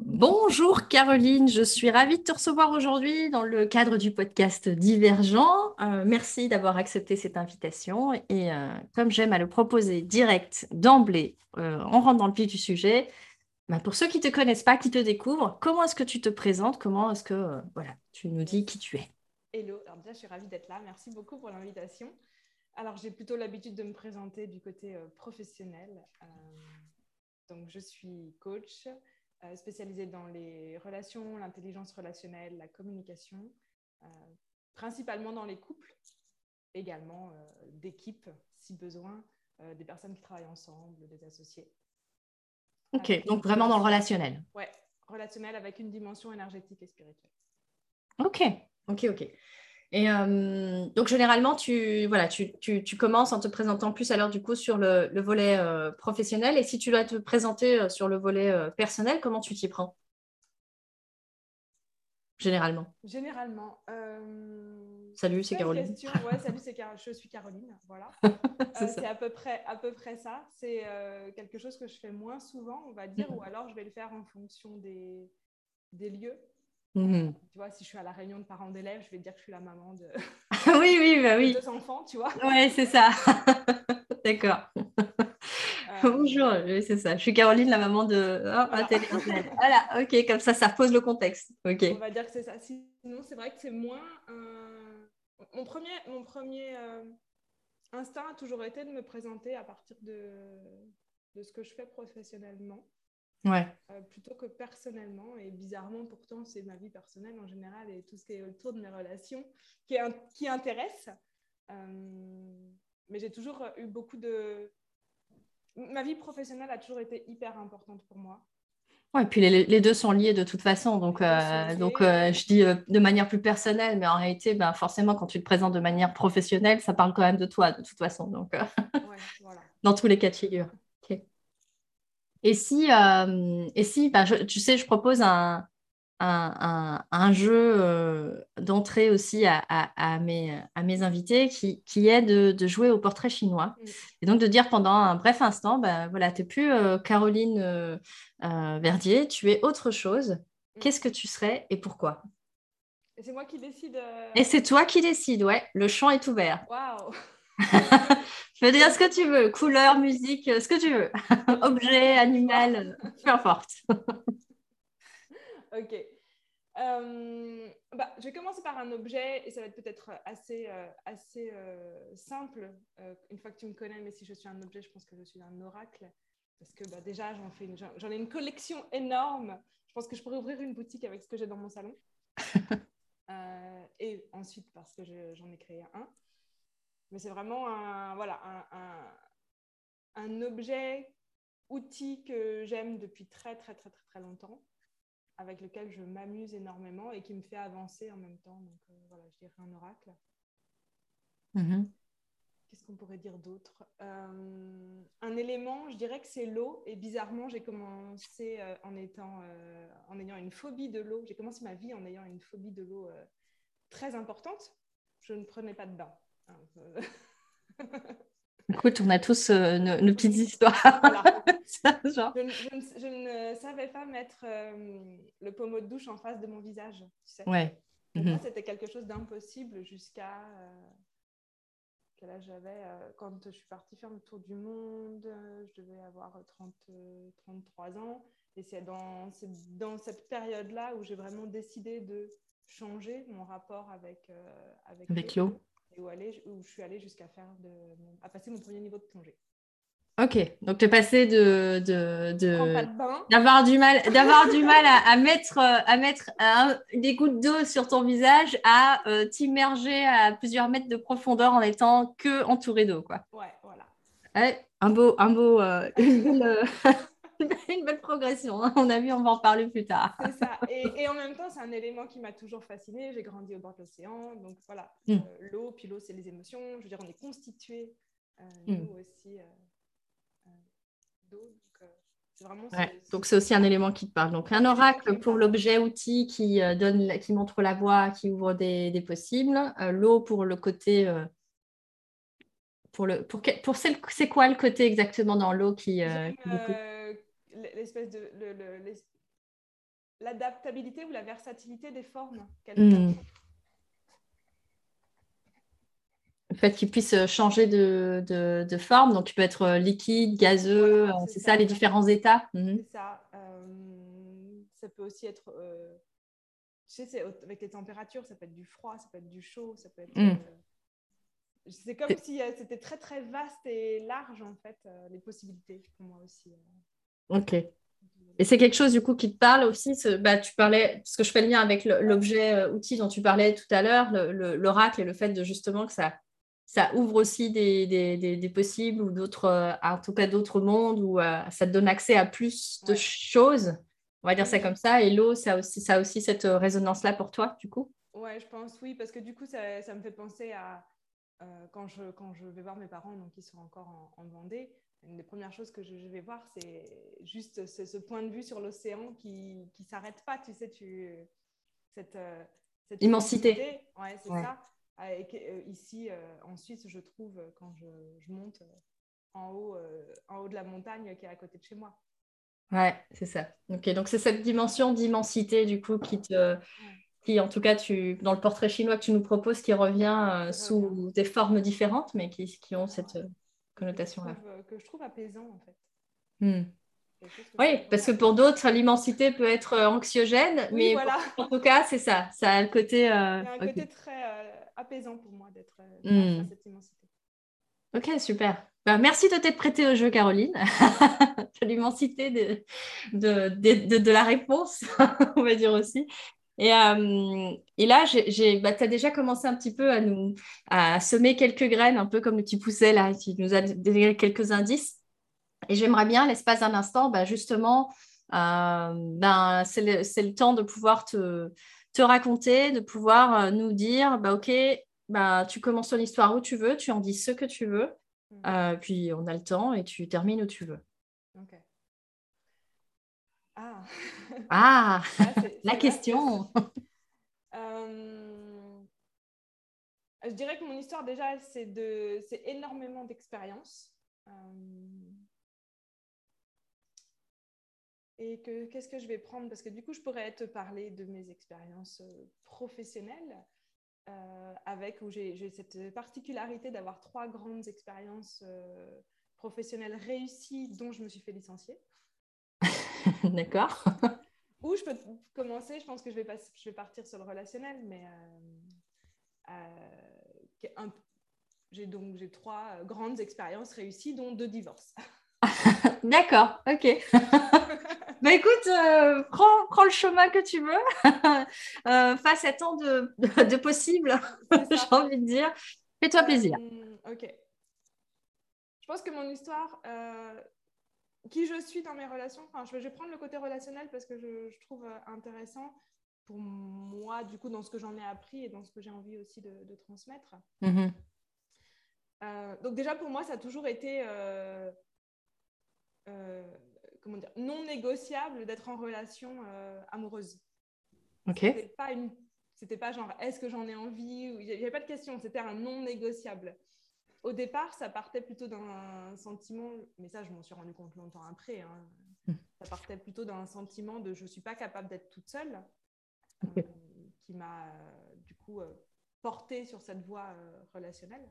Bonjour Caroline, je suis ravie de te recevoir aujourd'hui dans le cadre du podcast Divergent. Euh, merci d'avoir accepté cette invitation et euh, comme j'aime à le proposer direct d'emblée, euh, on rentre dans le vif du sujet. Bah, pour ceux qui ne te connaissent pas, qui te découvrent, comment est-ce que tu te présentes? Comment est-ce que voilà, tu nous dis qui tu es? Hello, déjà je suis ravie d'être là, merci beaucoup pour l'invitation. Alors j'ai plutôt l'habitude de me présenter du côté professionnel. donc je suis coach, spécialisée dans les relations, l'intelligence relationnelle, la communication, euh, principalement dans les couples, également euh, d'équipes si besoin, des personnes qui travaillent ensemble, des associés. Ok, donc vraiment dans le relationnel. Ouais, relationnel avec une dimension énergétique et spirituelle. Ok, ok, ok. Et euh, donc, généralement, tu, voilà, tu, tu, tu, commences en te présentant plus alors du coup sur le, le volet euh, professionnel. Et si tu dois te présenter euh, sur le volet personnel, comment tu t'y prends? Généralement. Généralement. Salut, c'est Caroline. Ouais, salut, c'est Car... je suis Caroline. Voilà. c'est à peu près, à peu près ça. C'est quelque chose que je fais moins souvent, on va dire, mhm. ou alors je vais le faire en fonction des, des lieux. Mhm. Tu vois, si je suis à la réunion de parents d'élèves, je vais dire que je suis la maman de, oui, oui, bah oui. deux enfants, tu vois. Oui, c'est ça. D'accord. Euh, Bonjour, oui, c'est ça. Je suis Caroline, la maman de oh, voilà. ok, comme ça, ça pose le contexte. Ok. On va dire que c'est ça. Sinon, c'est vrai que c'est moins. Mon premier, mon premier euh, instinct a toujours été de me présenter à partir de, de ce que je fais professionnellement. Ouais. Euh, plutôt que personnellement. Et bizarrement, pourtant, c'est ma vie personnelle en général et tout ce qui est autour de mes relations qui, qui intéresse. Euh, mais j'ai toujours eu beaucoup de... Ma vie professionnelle a toujours été hyper importante pour moi. Ouais, et puis les, les, deux sont liés de toute façon. Donc, euh, donc je dis de manière plus personnelle, mais en réalité, ben, forcément, quand tu te présentes de manière professionnelle, ça parle quand même de toi, de toute façon. Donc, voilà. dans tous les cas de figure. Et si, euh, et si bah, tu sais, je propose un, un, un, jeu euh, d'entrée aussi à, à, mes, à mes invités qui, qui est de, de, jouer au portrait chinois. Et donc de dire pendant un bref instant, bah, voilà, tu n'es plus euh, Caroline Verdier, tu es autre chose. Qu'est-ce que tu serais et pourquoi? Et c'est moi qui décide. Et c'est toi qui décides, ouais. Le champ est ouvert. Waouh Je veux dire ce que tu veux, couleur, musique, ce que tu veux, objet, animal, peu importe. ok. Euh, bah, je vais commencer par un objet et ça va être peut-être assez, euh, assez euh, simple une fois que tu me connais, mais si je suis un objet, je pense que je suis un oracle parce que bah, déjà j'en, fais j'en ai une collection énorme. Je pense que je pourrais ouvrir une boutique avec ce que j'ai dans mon salon. et ensuite parce que j'en ai créé un. Mais c'est vraiment un, voilà, un, un, objet, outil que j'aime depuis très, très, très, très, très longtemps, avec lequel je m'amuse énormément et qui me fait avancer en même temps. Donc euh, voilà, je dirais un oracle. Mm-hmm. Qu'est-ce qu'on pourrait dire d'autre? Euh, Un élément, je dirais que c'est l'eau. Et bizarrement, j'ai commencé euh, en, étant, en ayant une phobie de l'eau. J'ai commencé ma vie en ayant une phobie de l'eau très importante. Je ne prenais pas de bain. Écoute, on a tous euh, nos, petites histoires. Je, ne savais pas mettre euh, le pommeau de douche en face de mon visage. Ouais. Mhm. c'était quelque chose d'impossible jusqu'à euh, quel âge j'avais quand je suis partie faire le tour du monde. je devais avoir 30, 33 ans. Et c'est dans, dans cette période-là où j'ai vraiment décidé de changer mon rapport avec, avec, avec l'eau où, aller, où je suis allée jusqu'à faire de, à passer mon premier niveau de plongée. Ok, donc tu es passé de, de, d'avoir du mal, d'avoir du mal à, mettre, à mettre des gouttes d'eau sur ton visage à euh, t'immerger à plusieurs mètres de profondeur en étant que entouré d'eau, quoi. Ouais, voilà. un beau, un beau, euh, euh, une belle progression. Hein. On a vu, on va en parler plus tard. C'est ça. Et, en même temps, c'est un élément qui m'a toujours fascinée. J'ai grandi au bord de l'océan. Donc voilà, mm. euh, l'eau, puis l'eau, c'est les émotions. Je veux dire, on est constitué, euh, mm. nous aussi, euh, d'eau. Donc c'est aussi un élément qui te parle. Donc un oracle pour l'objet outil qui donne, qui montre la voie, qui ouvre des, possibles. L'eau pour le côté pour le pour, pour c'est quoi le côté exactement dans l'eau qui, l'espèce de le, l'adaptabilité ou la versatilité des formes hmm. Le fait qu'il puisse changer de, forme, donc il peut être liquide, gazeux, c'est ça, les différents états. Mhm. C'est ça. ça peut aussi être tu sais, avec les températures, ça peut être du froid, ça peut être du chaud, ça peut être. Hmm. Euh, c'est comme si euh, c'était très très vaste et large en fait, euh, les possibilités pour moi aussi. Ok. Et c'est quelque chose du coup qui te parle aussi. Bah, tu parlais, parce que je fais le lien avec l'objet outil dont tu parlais tout à l'heure, l'oracle et le fait de justement que ça, ça ouvre aussi des, des, des, possibles ou d'autres, en tout cas d'autres mondes où ça te donne accès à plus de choses. On va dire ça comme ça. Et l'eau, ça a aussi, ça aussi cette euh, résonance-là pour toi, du coup? Ouais, je pense oui, parce que du coup, ça, ça me fait penser à euh, quand, je, quand je vais voir mes parents, donc ils sont encore en, Vendée. Une des premières choses que je, vais voir, c'est juste ce, point de vue sur l'océan qui ne s'arrête pas. Tu sais, tu, cette, euh, cette immensité. Ouais, c'est ça. Et, ici, en Suisse, je trouve, quand je, je monte en haut, en haut de la montagne qui est à côté de chez moi. Ouais, c'est ça. Ok, donc c'est cette dimension d'immensité du coup qui te, qui en tout cas tu, dans le portrait chinois que tu nous proposes, qui revient euh, sous des formes différentes, mais qui, qui ont cette euh, connotation-là. Euh, que je trouve apaisant en fait. Hmm. Oui, parce que pour d'autres, l'immensité peut être anxiogène, mais en tout cas, c'est ça. Ça a le côté. A un côté très apaisant pour moi d'être hmm. cette immensité. Ok, super. Bah, merci de t'être prêtée au jeu, Caroline. l'immensité de, de, de, de, la réponse, on va dire aussi. Et, euh, et là, bah, tu as déjà commencé un petit peu à nous à semer quelques graines, un peu comme tu poussais là, tu nous as donné quelques indices. Et j'aimerais bien, l'espace d'un instant, bah, justement, euh, ben, c'est le, le, temps de pouvoir te, te raconter, de pouvoir euh, nous dire, bah, OK, bah, tu commences ton histoire où tu veux, tu en dis ce que tu veux. Mm. Euh, puis on a le temps et tu termines où tu veux. Ok. Ah, ah, la question. Euh, je dirais que mon histoire déjà, c'est de... énormément d'expérience. Euh, et que qu'est-ce que je vais prendre? Parce que du coup, je pourrais te parler de mes expériences professionnelles euh, avec où j'ai cette particularité d'avoir trois grandes expériences professionnelles réussies dont je me suis fait licencier. D'accord. Où je peux commencer, je pense que je vais, pas, je vais partir sur le relationnel, mais euh, j'ai donc j'ai trois grandes expériences réussies, dont deux divorces. D'accord, ok. bah écoute, euh, prends, prends, le chemin que tu veux, euh, face à tant de, de, possibles, j'ai envie de dire. Fais-toi plaisir. Euh, ok. Je pense que mon histoire, qui je suis dans mes relations, enfin, je vais prendre le côté relationnel parce que je, je trouve intéressant pour moi, du coup, dans ce que j'en ai appris et dans ce que j'ai envie aussi de, de transmettre. Mm-hmm. donc déjà, pour moi, ça a toujours été euh, comment dire, non négociable d'être en relation euh, amoureuse. Ok. C'était pas une, c'était pas genre est-ce que j'en ai envie Il n'y avait pas de question, c'était un non négociable. Au départ, ça partait plutôt d'un sentiment, mais ça je m'en suis rendu compte longtemps après. Hein. Hmm. Ça partait plutôt d'un sentiment de je suis pas capable d'être toute seule, euh, qui m'a du coup porté sur cette voie relationnelle,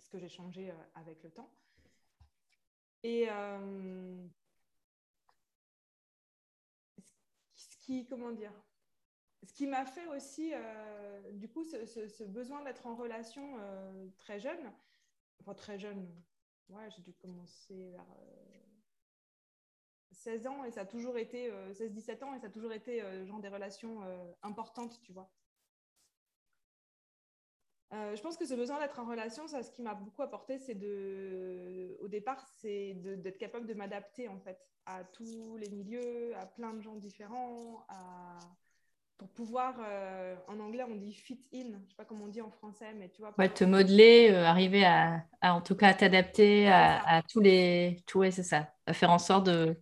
ce que j'ai changé avec le temps. Et euh, ce qui, comment dire, ce qui m'a fait aussi, euh, du coup, ce, besoin d'être en relation euh, très jeune, enfin très jeune, ouais, j'ai dû commencer vers 16 ans et ça a toujours été, 16-17 ans et ça a toujours été genre des relations importantes, tu vois. Euh, je pense que ce besoin d'être en relation, ça, ce qui m'a beaucoup apporté, c'est de, au départ, c'est d'être capable de m'adapter en fait à tous les milieux, à plein de gens différents, pour pouvoir, euh, en anglais on dit fit in, je sais pas comment on dit en français, mais tu vois. Ouais, te modeler, euh, arriver à, en tout cas, t'adapter à, tous les, tout, ouais, c'est ça, à faire en sorte de,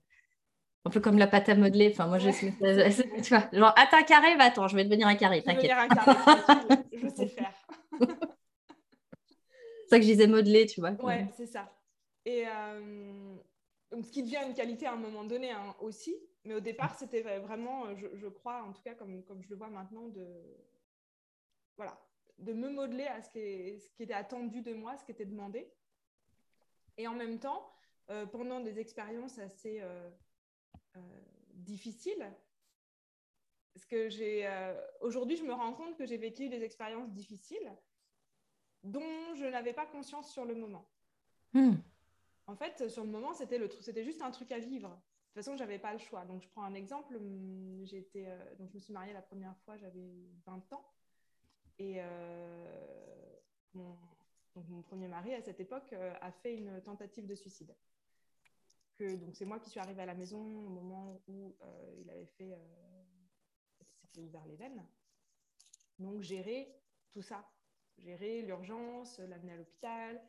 un peu comme la pâte à modeler. Enfin, moi, je sais, tu vois, genre, à ta carré, va, attends, je vais devenir un carré, t'inquiète. un carré, je sais faire. c'est ça que je disais modeler, tu vois. Ouais, c'est ça. Et euh, donc, ce qui devient une qualité à un moment donné hein, aussi, mais au départ, c'était vraiment, je, crois, en tout cas, comme, comme je le vois maintenant, de, voilà, de me modeler à ce qui, ce qui était attendu de moi, ce qui était demandé. Et en même temps, euh, pendant des expériences assez euh, euh, difficiles, parce que j'ai aujourd'hui, je me rends compte que j'ai vécu des expériences difficiles dont je n'avais pas conscience sur le moment. Hmm. En fait, sur le moment, c'était le c'était juste un truc à vivre. De toute façon, j'avais pas le choix. Donc, je prends un exemple. Hum, j'étais, donc, je me suis mariée la première fois, j'avais 20 ans. Et mon, mon, premier mari, à cette époque, a fait une tentative de suicide donc c'est moi qui suis arrivée à la maison au moment où euh, il avait fait, euh, s'était ouvert les veines. Donc gérer tout ça, gérer l'urgence, l'amener à l'hôpital,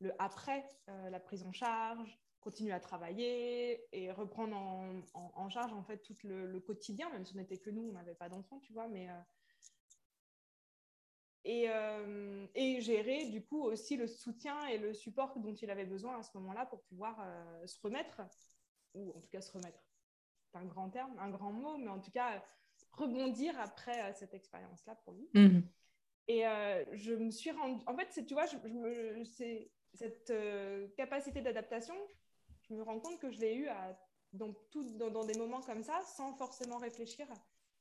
le après, euh, la prise en charge, continuer à travailler et reprendre en, charge en fait tout le, quotidien, même si on n'était que nous, on n'avait pas d'enfants, tu vois, mais euh, et, gérer du coup aussi le soutien et le support dont il avait besoin à ce moment-là pour pouvoir euh, se remettre, ou en tout cas se remettre. C'est un grand terme, un grand mot, mais en tout cas rebondir après euh, cette expérience-là pour lui. Mhm. Et je me suis rendue, en fait, tu vois, je, me... cette capacité d'adaptation, je me rends compte que je l'ai eu à... dans, tout, dans, des moments comme ça, sans forcément réfléchir.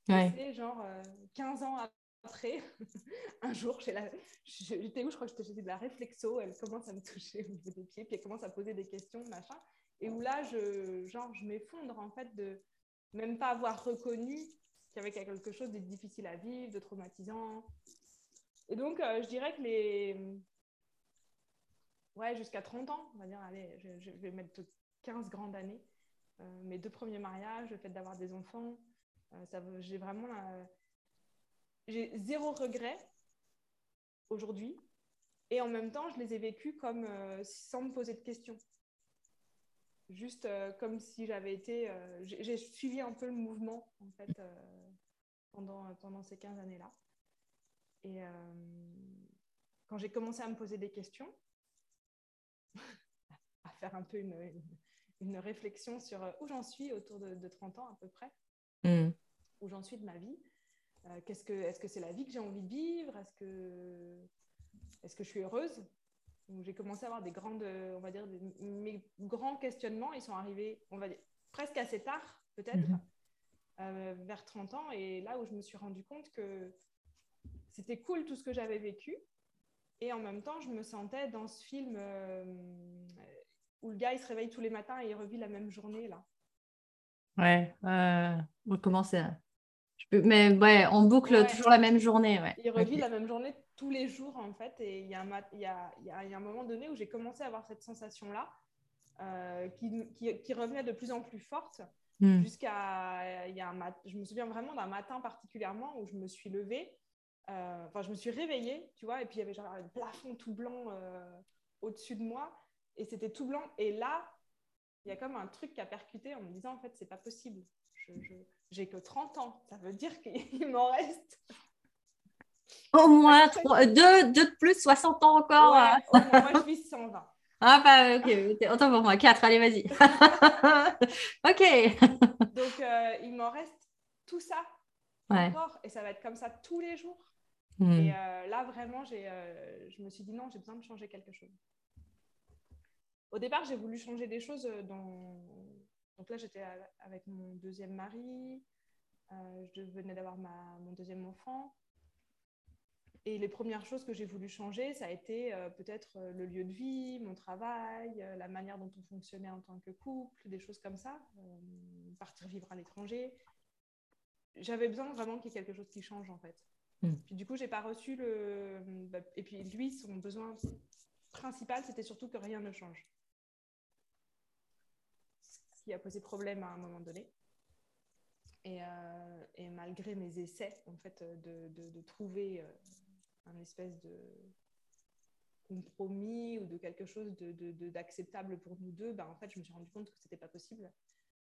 Ouais. genre 15 ans après, un jour, j'étais où? Je crois que j'étais de la réflexo. Elle commence à me toucher au niveau des pieds, puis elle commence à poser des questions, machin. Et où là, je, genre, je m'effondre en fait de même pas avoir reconnu qu'il y avait quelque chose de difficile à vivre, de traumatisant. Et donc, euh, je dirais que les. Ouais, jusqu'à 30 ans, on va dire, allez, je, vais mettre 15 grandes années. Euh, mes deux premiers mariages, le fait d'avoir des enfants, euh, j'ai vraiment j'ai zéro regret aujourd'hui. Et en même temps, je les ai vécus comme euh, sans me poser de questions. Juste comme si j'avais été. J'ai suivi un peu le mouvement, en fait, pendant, pendant ces 15 années-là. Et quand j'ai commencé à me poser des questions, à faire un peu une, réflexion sur où j'en suis autour de, 30 ans à peu près, mm. où j'en suis de ma vie, euh, qu'est-ce que, est-ce que c'est la vie que j'ai envie de vivre? Est-ce que, est-ce que je suis heureuse? J'ai commencé à avoir des grandes, on va dire, mes grands questionnements. Ils sont arrivés, on va dire, presque assez tard, peut-être, mhm. euh, vers 30 ans. Et là où je me suis rendu compte que c'était cool tout ce que j'avais vécu. Et en même temps, je me sentais dans ce film euh, où le gars, il se réveille tous les matins et il revit la même journée, là. Ouais, euh, comment c'est mais ouais, on boucle toujours la même journée. Ouais. Il revit la même journée tous les jours, en fait. Et il y a un, il y a, il y a un moment donné où j'ai commencé à avoir cette sensation-là euh, qui, qui, qui, revenait de plus en plus forte. Hmm. Jusqu'à. Il y a un je me souviens vraiment d'un matin particulièrement où je me suis levée. Euh, enfin, je me suis réveillée, tu vois, et puis il y avait genre un plafond tout blanc euh, au-dessus de moi. Et c'était tout blanc. Et là, il y a comme un truc qui a percuté en me disant, en fait, c'est pas possible. je, j'ai que 30 ans. Ça veut dire qu'il m'en reste. Au moins 3, 2, de plus, 60 ans encore. moi, je suis 120. Ah, bah, ok, autant pour moi. 4, allez, vas-y. ok. Donc, euh, il m'en reste tout ça encore. Et ça va être comme ça tous les jours. Hmm. Et euh, là, vraiment, euh, je me suis dit non, j'ai besoin de changer quelque chose. Au départ, j'ai voulu changer des choses dans, donc là, j'étais avec mon deuxième mari, euh, je venais d'avoir mon deuxième enfant. Et les premières choses que j'ai voulu changer, ça a été euh, peut-être euh, le lieu de vie, mon travail, la manière dont on fonctionnait en tant que couple, des choses comme ça, partir vivre à l'étranger. J'avais besoin vraiment qu'il y ait quelque chose qui change en fait. Hmm. Puis du coup, j'ai pas reçu le. Bah, et puis lui, son besoin principal, c'était surtout que rien ne change qui a posé problème à un moment donné. Et, euh, et malgré mes essais, en fait, de, de, trouver euh, un espèce de compromis ou de quelque chose d'acceptable pour nous deux, ben, en fait, je me suis rendu compte que c'était pas possible.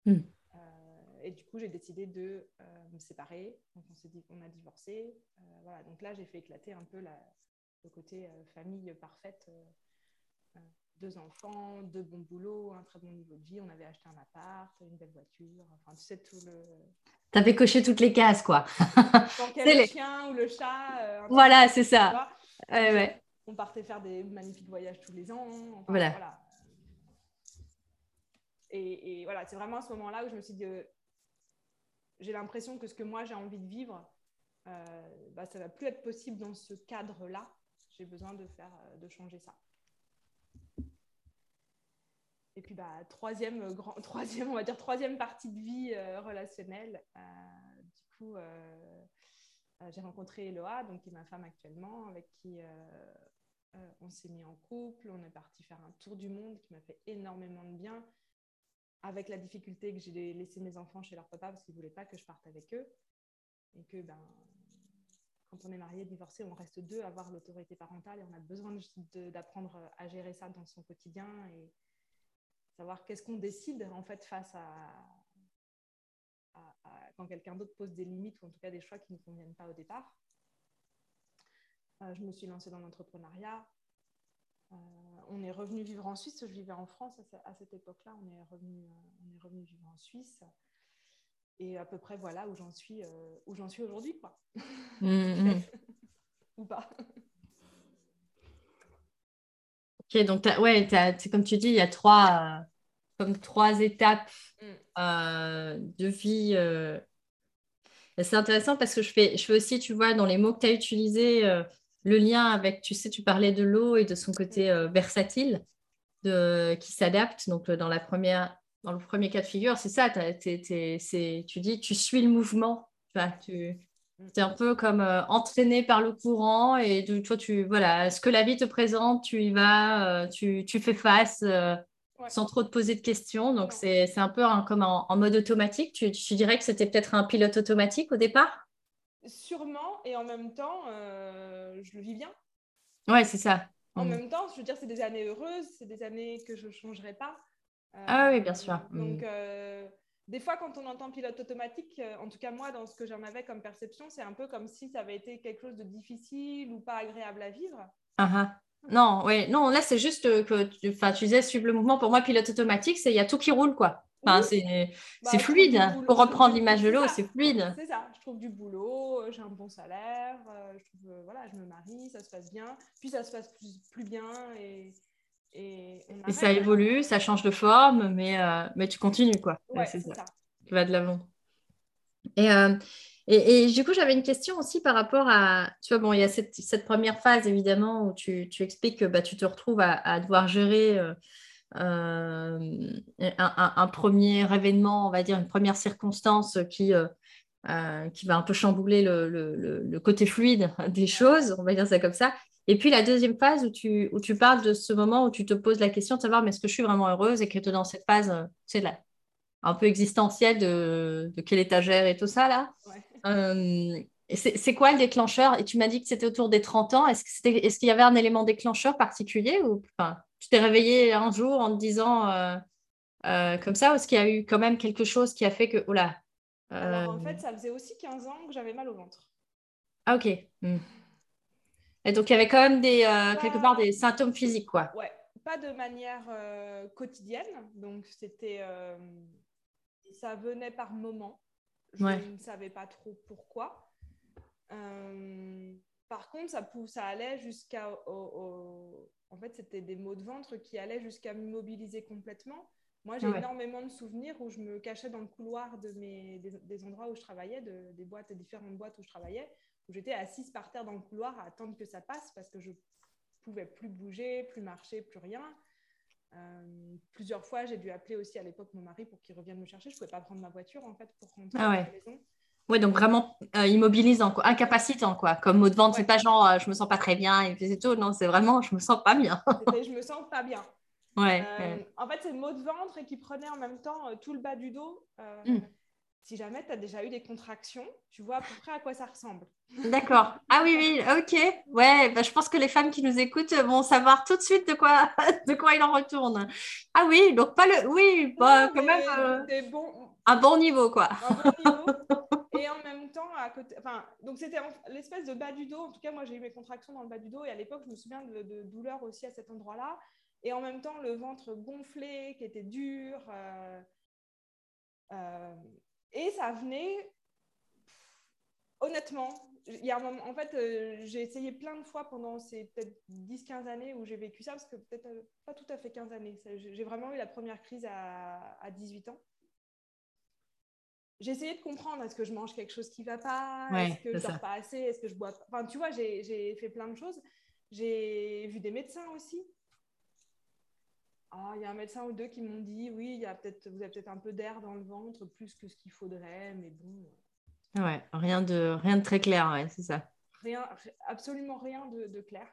Hmm. Euh, et du coup, j'ai décidé de me séparer. Donc, on s'est dit qu'on a divorcé. voilà. Donc là, j'ai fait éclater un peu la, le côté famille parfaite deux enfants, deux bons boulots, un très bon niveau de vie. On avait acheté un appart, une belle voiture. Enfin, tu sais, tout le. T'avais coché toutes les cases, quoi. c'est le chien ou le chat. Euh, voilà, c'est ça. Ouais, On partait faire des magnifiques voyages tous les ans. voilà. Et, et, voilà, c'est vraiment à ce moment-là où je me suis dit, euh, j'ai l'impression que ce que moi j'ai envie de vivre, euh, bah, ça va plus être possible dans ce cadre-là. J'ai besoin de faire, de changer ça. Et puis, bah, troisième, euh, grand, troisième, on va dire, troisième partie de vie euh, relationnelle. Euh, du coup, j'ai rencontré Eloa, donc, qui est ma femme actuellement, avec qui on s'est mis en couple. On est parti faire un tour du monde qui m'a fait énormément de bien, avec la difficulté que j'ai laissé mes enfants chez leur papa parce qu'ils ne voulaient pas que je parte avec eux. Et que, ben, quand on est marié, divorcé, on reste deux à avoir l'autorité parentale et on a besoin d'apprendre à gérer ça dans son quotidien et, savoir qu'est-ce qu'on décide en fait face à, quand quelqu'un d'autre pose des limites ou en tout cas des choix qui ne conviennent pas au départ. Euh, je me suis lancée dans l'entrepreneuriat. Euh, on est revenu vivre en Suisse. Je vivais en France à, cette époque-là. On est revenu, euh, on est revenu vivre en Suisse. Et à peu près voilà où j'en suis, où j'en suis aujourd'hui, quoi. Mmh, mmh. ou pas. Ok, donc ouais, c'est comme tu dis, il y a trois, comme trois étapes mm. euh, de vie. Euh. C'est intéressant parce que je fais, je fais aussi, tu vois, dans les mots que tu as utilisés, euh, le lien avec, tu sais, tu parlais de l'eau et de son côté mm. versatile de, qui s'adapte. Donc, dans, la première, dans le premier cas de figure, c'est ça, tu dis, tu suis le mouvement. Tu tu, c'est un peu comme euh, entraîné par le courant et toi, tu, voilà, ce que la vie te présente, tu y vas, euh, tu, tu, fais face euh, sans trop te poser de questions. Donc, c'est un peu comme en, mode automatique. Tu, tu dirais que c'était peut-être un pilote automatique au départ? Sûrement, et en même temps, je le vis bien. Ouais, c'est ça. En mm. même temps, je veux dire, c'est des années heureuses, c'est des années que je ne changerai pas. ah oui, bien sûr. Donc, mm des fois, quand on entend pilote automatique, euh, en tout cas moi, dans ce que j'en avais comme perception, c'est un peu comme si ça avait été quelque chose de difficile ou pas agréable à vivre. Ah. Non, ouais, non, là c'est juste que tu, tu disais suivre le mouvement. Pour moi, pilote automatique, c'est il y a tout qui roule, quoi. Enfin, c'est bah, fluide. Pour reprendre l'image de l'eau, c'est fluide. C'est ça. Je trouve du boulot, euh, j'ai un bon salaire, euh, je trouve, voilà, je me marie, ça se passe bien. Puis ça se passe plus, plus bien et, et, ça évolue, ça change de forme, mais, euh, mais tu continues, quoi. c'est ça. Tu vas de l'avant. Et, euh, et, et, du coup, j'avais une question aussi par rapport à, tu vois, bon, il y a cette, cette première phase, évidemment, où tu, tu expliques que bah, tu te retrouves à, à devoir gérer euh, un, un, premier événement, on va dire, une première circonstance qui, qui va un peu chambouler le, le, le, côté fluide des choses, on va dire ça comme ça. Et puis la deuxième phase où tu, où tu parles de ce moment où tu te poses la question de savoir mais est-ce que je suis vraiment heureuse et que dans cette phase, c'est euh, un peu existentielle de, de, quelle étagère et tout ça là. Euh, c'est quoi le déclencheur? Et tu m'as dit que c'était autour des 30 ans. Est-ce qu'il est qu'il y avait un élément déclencheur particulier ou enfin, tu t'es réveillé un jour en te disant euh, comme ça ou est-ce qu'il y a eu quand même quelque chose qui a fait que... Oh là, Alors en fait, ça faisait aussi 15 ans que j'avais mal au ventre. Ah ok. Hmm. Et donc, il y avait quand même des, euh, quelque part des symptômes physiques, quoi. Ouais, pas de manière euh, quotidienne. Donc, c'était. Euh, ça venait par moment. Je ne savais pas trop pourquoi. par contre, ça, ça allait jusqu'à. En fait, c'était des maux de ventre qui allaient jusqu'à m'immobiliser complètement. Moi, j'ai énormément de souvenirs où je me cachais dans le couloir de mes, des, endroits où je travaillais, de, des boîtes, différentes boîtes où je travaillais où j'étais assise par terre dans le couloir à attendre que ça passe parce que je pouvais plus bouger, plus marcher, plus rien. Euh, plusieurs fois, j'ai dû appeler aussi à l'époque mon mari pour qu'il revienne me chercher. Je ne pouvais pas prendre ma voiture en fait pour rentrer ah à la maison. Oui, donc vraiment euh, immobilisant, quoi, incapacitant, quoi. Comme mot de vente, c'est pas genre euh, je me sens pas très bien et puis c'est tout. Non, c'est vraiment je me sens pas bien. je me sens pas bien. Ouais, En fait, c'est mot de ventre qui prenait en même temps tout le bas du dos. Hmm si jamais tu as déjà eu des contractions, tu vois à peu près à quoi ça ressemble. D'accord. Ah oui, oui, ok. Ouais, bah, je pense que les femmes qui nous écoutent vont savoir tout de suite de quoi, de quoi il en retourne. Ah oui, donc pas le. Oui, bah, quand même. Euh, bon... Un bon niveau, quoi. Un bon niveau. et en même temps, à côté. Enfin, donc c'était l'espèce de bas du dos. En tout cas, moi, j'ai eu mes contractions dans le bas du dos. Et à l'époque, je me souviens de, de douleurs aussi à cet endroit-là. et en même temps le ventre gonflé, qui était dur. Et ça venait, honnêtement, il y a un moment, en fait, j'ai essayé plein de fois pendant ces peut-être 10-15 années où j'ai vécu ça, parce que peut-être pas tout à fait 15 années. J'ai vraiment eu la première crise à, à 18 ans j'ai essayé de comprendre est-ce que je mange quelque chose qui va pas, est-ce que je dors pas assez, est-ce que je bois. Enfin, tu vois, j'ai fait plein de choses. J'ai vu des médecins aussi. Ah, il y a un médecin ou deux qui m'ont dit oui, il y a peut-être, vous avez peut-être un peu d'air dans le ventre, plus que ce qu'il faudrait, mais bon. Ouais, rien de, rien de très clair, ouais, c'est ça. Rien, absolument rien de, clair.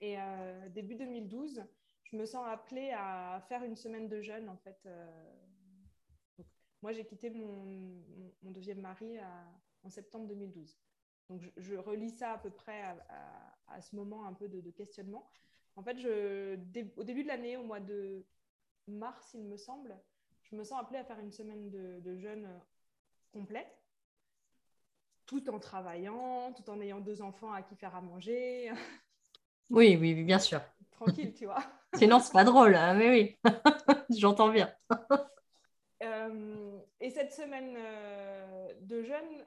Et euh, début 2012, je me sens appelée à faire une semaine de jeûne, en fait. Euh, moi, j'ai quitté mon, deuxième mari en septembre 2012. Donc, je, relis ça à peu près à, ce moment un peu de, questionnement. En fait, je, au début de l'année, au mois de mars, il me semble, je me sens appelée à faire une semaine de, jeûne complet, tout en travaillant, tout en ayant deux enfants à qui faire à manger. Oui, oui, bien sûr. Tranquille, tu vois. Sinon, c'est pas drôle, hein, mais oui, j'entends bien. Euh, et cette semaine euh, de jeûne,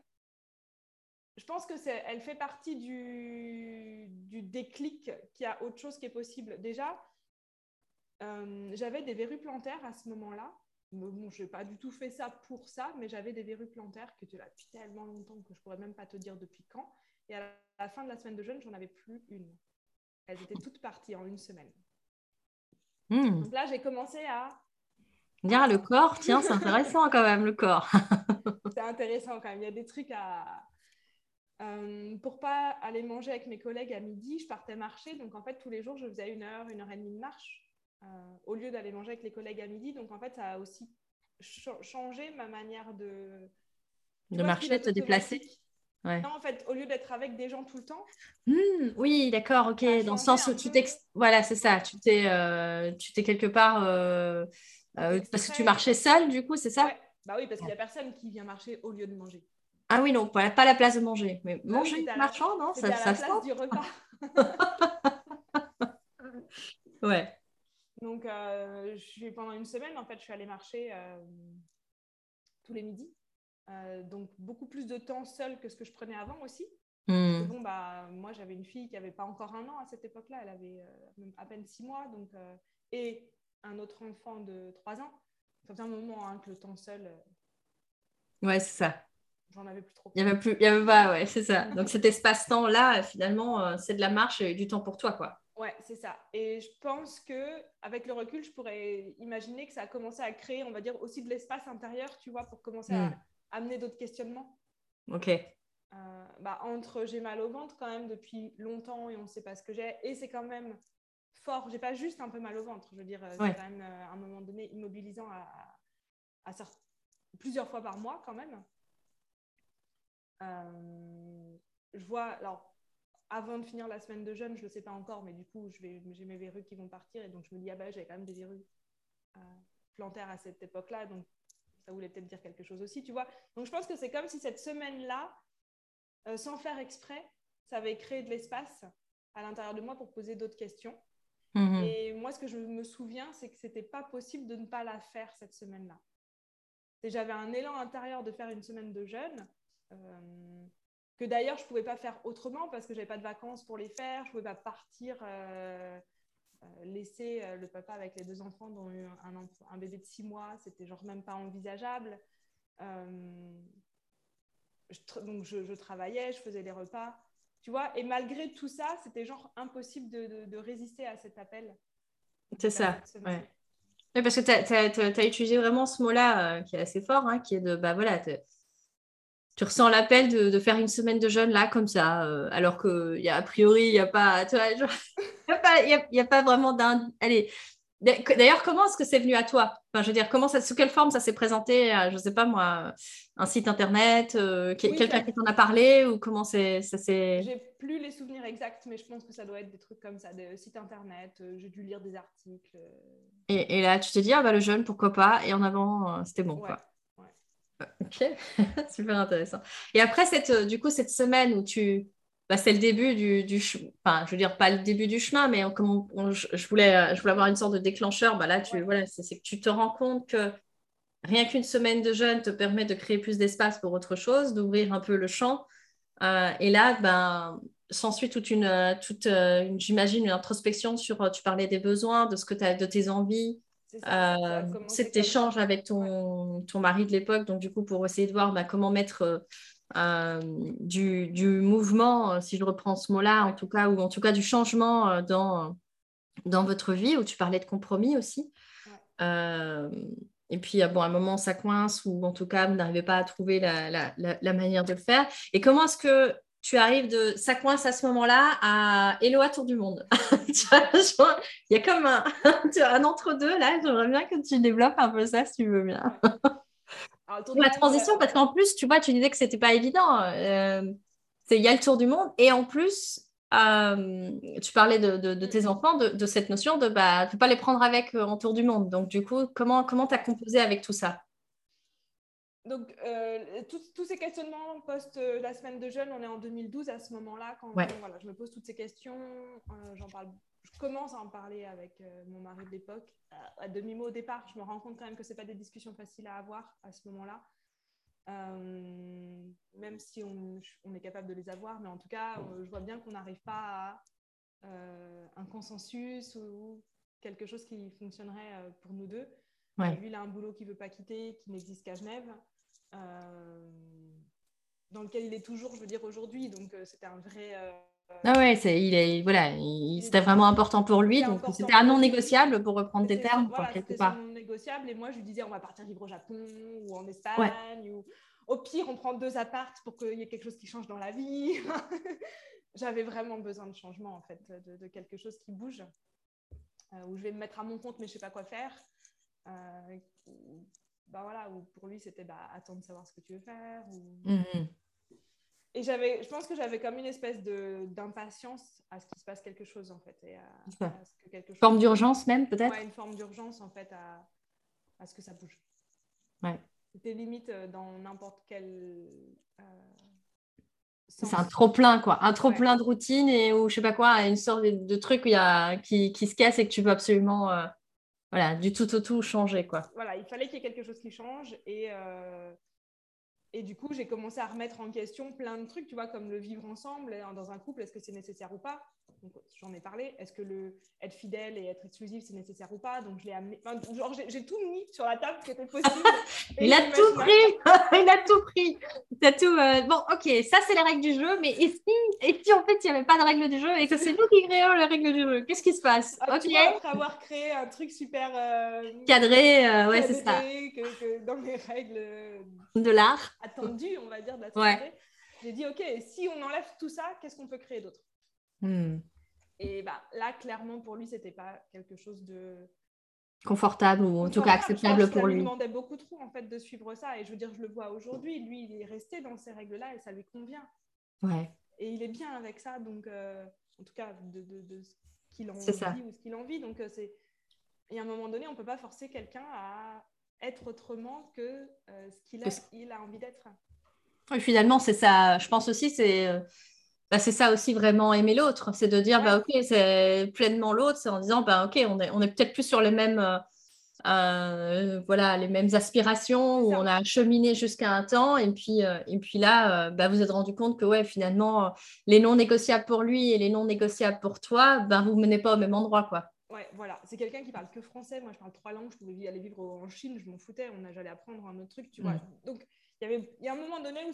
je pense que c'est, elle fait partie du, du déclic qu'il y a autre chose qui est possible. Déjà, euh, j'avais des verrues plantaires à ce moment-là. Bon, je n'ai pas du tout fait ça pour ça, mais j'avais des verrues plantaires que tu là depuis tellement longtemps que je pourrais même pas te dire depuis quand. Et à la fin de la semaine de jeûne, j'en avais plus une. Elles étaient toutes parties en une semaine. Hmm. Donc là, j'ai commencé à Dire le corps, tiens, c'est intéressant quand même, le corps. c'est intéressant quand même. Il y a des trucs à. Euh, pour pas aller manger avec mes collègues à midi, je partais marcher. Donc en fait, tous les jours, je faisais une heure, une heure et demie de marche euh, au lieu d'aller manger avec les collègues à midi. Donc en fait, ça a aussi changé ma manière de. de marcher, de te déplacer. Non, en fait, au lieu d'être avec des gens tout le temps. Hmm, oui, d'accord, ok. Dans le sens où tu t'es. Voilà, c'est ça. Tu t'es, euh, tu t'es quelque part euh, parce que tu marchais seule, du coup, c'est ça? Bah oui, parce qu'il n'y a personne qui vient marcher au lieu de manger. Ah oui, non, pas la place de manger. Mais bah manger marchant, non Ça, ça la place du repas. ouais. Donc, euh, je suis, pendant une semaine, en fait, je suis allée marcher euh, tous les midis. donc, beaucoup plus de temps seule que ce que je prenais avant aussi. Hmm. Bon, bah, moi, j'avais une fille qui n'avait pas encore un an à cette époque-là. Elle avait à peine six mois. Donc, et un autre enfant de 3 ans, ça fait un moment hein, que le temps seul. Euh, ouais, c'est ça. J'en avais plus trop. Il n'y avait plus, il y avait pas, ouais, c'est ça. Donc cet espace-temps-là, finalement, euh, c'est de la marche et du temps pour toi, quoi. Ouais, c'est ça. Et je pense que avec le recul, je pourrais imaginer que ça a commencé à créer, on va dire, aussi de l'espace intérieur, tu vois, pour commencer à hmm. amener d'autres questionnements. Ok. Euh, bah, entre j'ai mal au ventre quand même depuis longtemps et on ne sait pas ce que j'ai, et c'est quand même fort. J'ai pas juste un peu mal au ventre. Je veux dire, c'est quand même euh, à un moment donné immobilisant à, à, plusieurs fois par mois quand même. Euh, je vois, alors, avant de finir la semaine de jeûne, je ne le sais pas encore, mais du coup, j'ai mes verrues qui vont partir et donc je me dis, ah bah, j'avais quand même des verrues euh, plantaires à cette époque-là, donc ça voulait peut-être dire quelque chose aussi, tu vois. Donc je pense que c'est comme si cette semaine-là, sans faire exprès, ça avait créé de l'espace à l'intérieur de moi pour poser d'autres questions. Mhm. Et moi, ce que je me souviens, c'est que c'était pas possible de ne pas la faire cette semaine-là. J'avais un élan intérieur de faire une semaine de jeûne, euh, que d'ailleurs, je ne pouvais pas faire autrement parce que je n'avais pas de vacances pour les faire. Je ne pouvais pas partir, euh, euh, laisser le papa avec les deux enfants, dont un, un bébé de six mois. C'était genre même pas envisageable. donc, je, travaillais, je faisais les repas. Tu vois, et malgré tout ça, c'était genre impossible de, résister à cet appel. C'est ça, ouais. parce que tu as, utilisé vraiment ce mot-là euh, qui est assez fort, hein, qui est de, bah voilà, tu ressens l'appel de, faire une semaine de jeûne là, comme ça, euh, alors qu'il y a a priori, il n'y a pas, tu vois, n'y a, a, pas vraiment d'un. Allez, D'ailleurs, comment est-ce que c'est venu à toi? Enfin, Je veux dire, comment ça, sous quelle forme ça s'est présenté Je ne sais pas moi, un site internet, euh, quelqu'un qui t'en a parlé ou comment c'est, ça s'est. J'ai plus les souvenirs exacts, mais je pense que ça doit être des trucs comme ça, des sites internet. Euh, j'ai dû lire des articles. Et, là, tu te dis, ah bah le jeune, pourquoi pas Et en avant, c'était bon. Quoi. Ok, super intéressant. Et après, cette, du coup, cette semaine où tu bah, c'est le début du, du enfin, je veux dire, pas le début du chemin, mais comme je, voulais, je voulais avoir une sorte de déclencheur. Bah là, tu, voilà, c'est que tu te rends compte que rien qu'une semaine de jeûne te permet de créer plus d'espace pour autre chose, d'ouvrir un peu le champ. Euh, et là, ben, s'ensuit toute une, toute, une j'imagine, une introspection sur, tu parlais des besoins, de ce que as, de tes envies, euh, cet échange avec ton, ton mari de l'époque, donc du coup, pour essayer de voir bah, comment mettre euh, du, du, mouvement, si je reprends ce mot-là, en tout cas, ou en tout cas du changement dans, dans votre vie, où tu parlais de compromis aussi. et puis, bon, à un moment, ça coince, ou en tout cas, vous n'arrivez pas à trouver la, la, la, manière de le faire. Et comment est-ce que tu arrives de ça coince à ce moment-là à Hello à Tour du Monde. Il y a comme un, un entre-deux là. J'aimerais bien que tu développes un peu ça si tu veux bien. la transition, parce qu'en plus, tu vois, tu disais que c'était pas évident. Euh, il y a le Tour du Monde et en plus, euh, tu parlais de, de, tes mm. enfants, de, de, cette notion de ne bah, pas les prendre avec euh, en Tour du Monde. Donc, du coup, comment tu as composé avec tout ça? Donc, euh, tous ces questionnements post euh, la semaine de jeûne, on est en 2012 à ce moment-là, quand voilà, je me pose toutes ces questions, euh, j'en parle, je commence à en parler avec mon mari de l'époque, à demi-mot au départ, je me rends compte quand même que ce pas des discussions faciles à avoir à ce moment-là, même si on, on, est capable de les avoir, mais en tout cas, je vois bien qu'on n'arrive pas à un consensus ou quelque chose qui fonctionnerait pour nous deux. Lui, il a un boulot qu'il ne veut pas quitter, qui n'existe qu'à Genève. Euh, dans lequel il est toujours, je veux dire, aujourd'hui. Donc, euh, c'était un vrai. Euh, ah ouais, c'est, il est, voilà, c'était vraiment important pour lui. Donc, c'était un non négociable pour reprendre tes termes, voilà, quelque part. non négociable. Et moi, je lui disais, on va partir vivre au Japon ou en Espagne. Ou... Au pire, on prend deux apparts pour qu'il y ait quelque chose qui change dans la vie. J'avais vraiment besoin de changement, en fait, de, quelque chose qui bouge, où je vais me mettre à mon compte, mais je ne sais pas quoi faire bah voilà, ou pour lui, c'était bah, attendre de savoir ce que tu veux faire. Mhm. Et j'avais, je pense que j'avais comme une espèce de, d'impatience à ce qu'il se passe quelque chose, en fait. Et à, quelque chose... Forme d'urgence même, peut-être? Ouais, une forme d'urgence, en fait, à, à ce que ça bouge. Ouais. C'était limite euh, dans n'importe quel... Euh, c'est un trop plein quoi, un trop plein de routine et ou je sais pas quoi, une sorte de, truc où y a, qui, qui, se casse et que tu peux absolument euh, voilà, du tout au tout changer, quoi. Voilà, il fallait qu'il y ait quelque chose qui change. Et, euh, et du coup, j'ai commencé à remettre en question plein de trucs, tu vois, comme le vivre ensemble dans un couple, est-ce que c'est nécessaire ou pas? J'en ai parlé. Est-ce que le être fidèle et être exclusif, c'est nécessaire ou pas? Donc, je l'ai amené. genre, j'ai tout mis sur la table qui était possible. il a tout pris Il a tout pris tout. Euh, bon, ok, ça, c'est les règles du jeu, mais et si, et si en fait, il n'y avait pas de règles du jeu et que c'est nous qui créons les règles du jeu? Qu'est-ce qui se passe? Ah, après avoir créé un truc super. Euh, cadré, euh, ouais, c'est ça. Que, dans les règles. De l'art. Attendues, on va dire, de la ouais. J'ai dit, ok, si on enlève tout ça, qu'est-ce qu'on peut créer d'autre? Hmm. Et bah, là, clairement, pour lui, c'était pas quelque chose de confortable ou en tout cas acceptable pour lui. Ça lui demandait beaucoup trop en fait de suivre ça et je veux dire, je le vois aujourd'hui. Lui, il est resté dans ces règles-là et ça lui convient. Ouais. Et il est bien avec ça, donc euh, en tout cas de, de, de ce qu'il en vit ou ce qu'il en vit. Donc euh, c'est et à un moment donné, on peut pas forcer quelqu'un à être autrement que euh, ce qu'il a, il a envie d'être. finalement, c'est ça. Je pense aussi, c'est bah, c'est ça aussi vraiment aimer l'autre, c'est de dire bah ok c'est pleinement l'autre, c'est en disant bah ok on est, on est peut-être plus sur les mêmes euh, euh, voilà les mêmes aspirations où on a cheminé jusqu'à un temps et puis euh, et puis là bah, vous êtes rendu compte que ouais finalement les non négociables pour lui et les non négociables pour toi bah vous menez pas au même endroit quoi. Ouais, voilà, c'est quelqu'un qui parle que français. Moi, je parle trois langues. Je pouvais aller vivre en Chine, je m'en foutais. On a, j'allais apprendre un autre truc, tu vois. Mm. Donc, il y, avait, il y a un moment donné où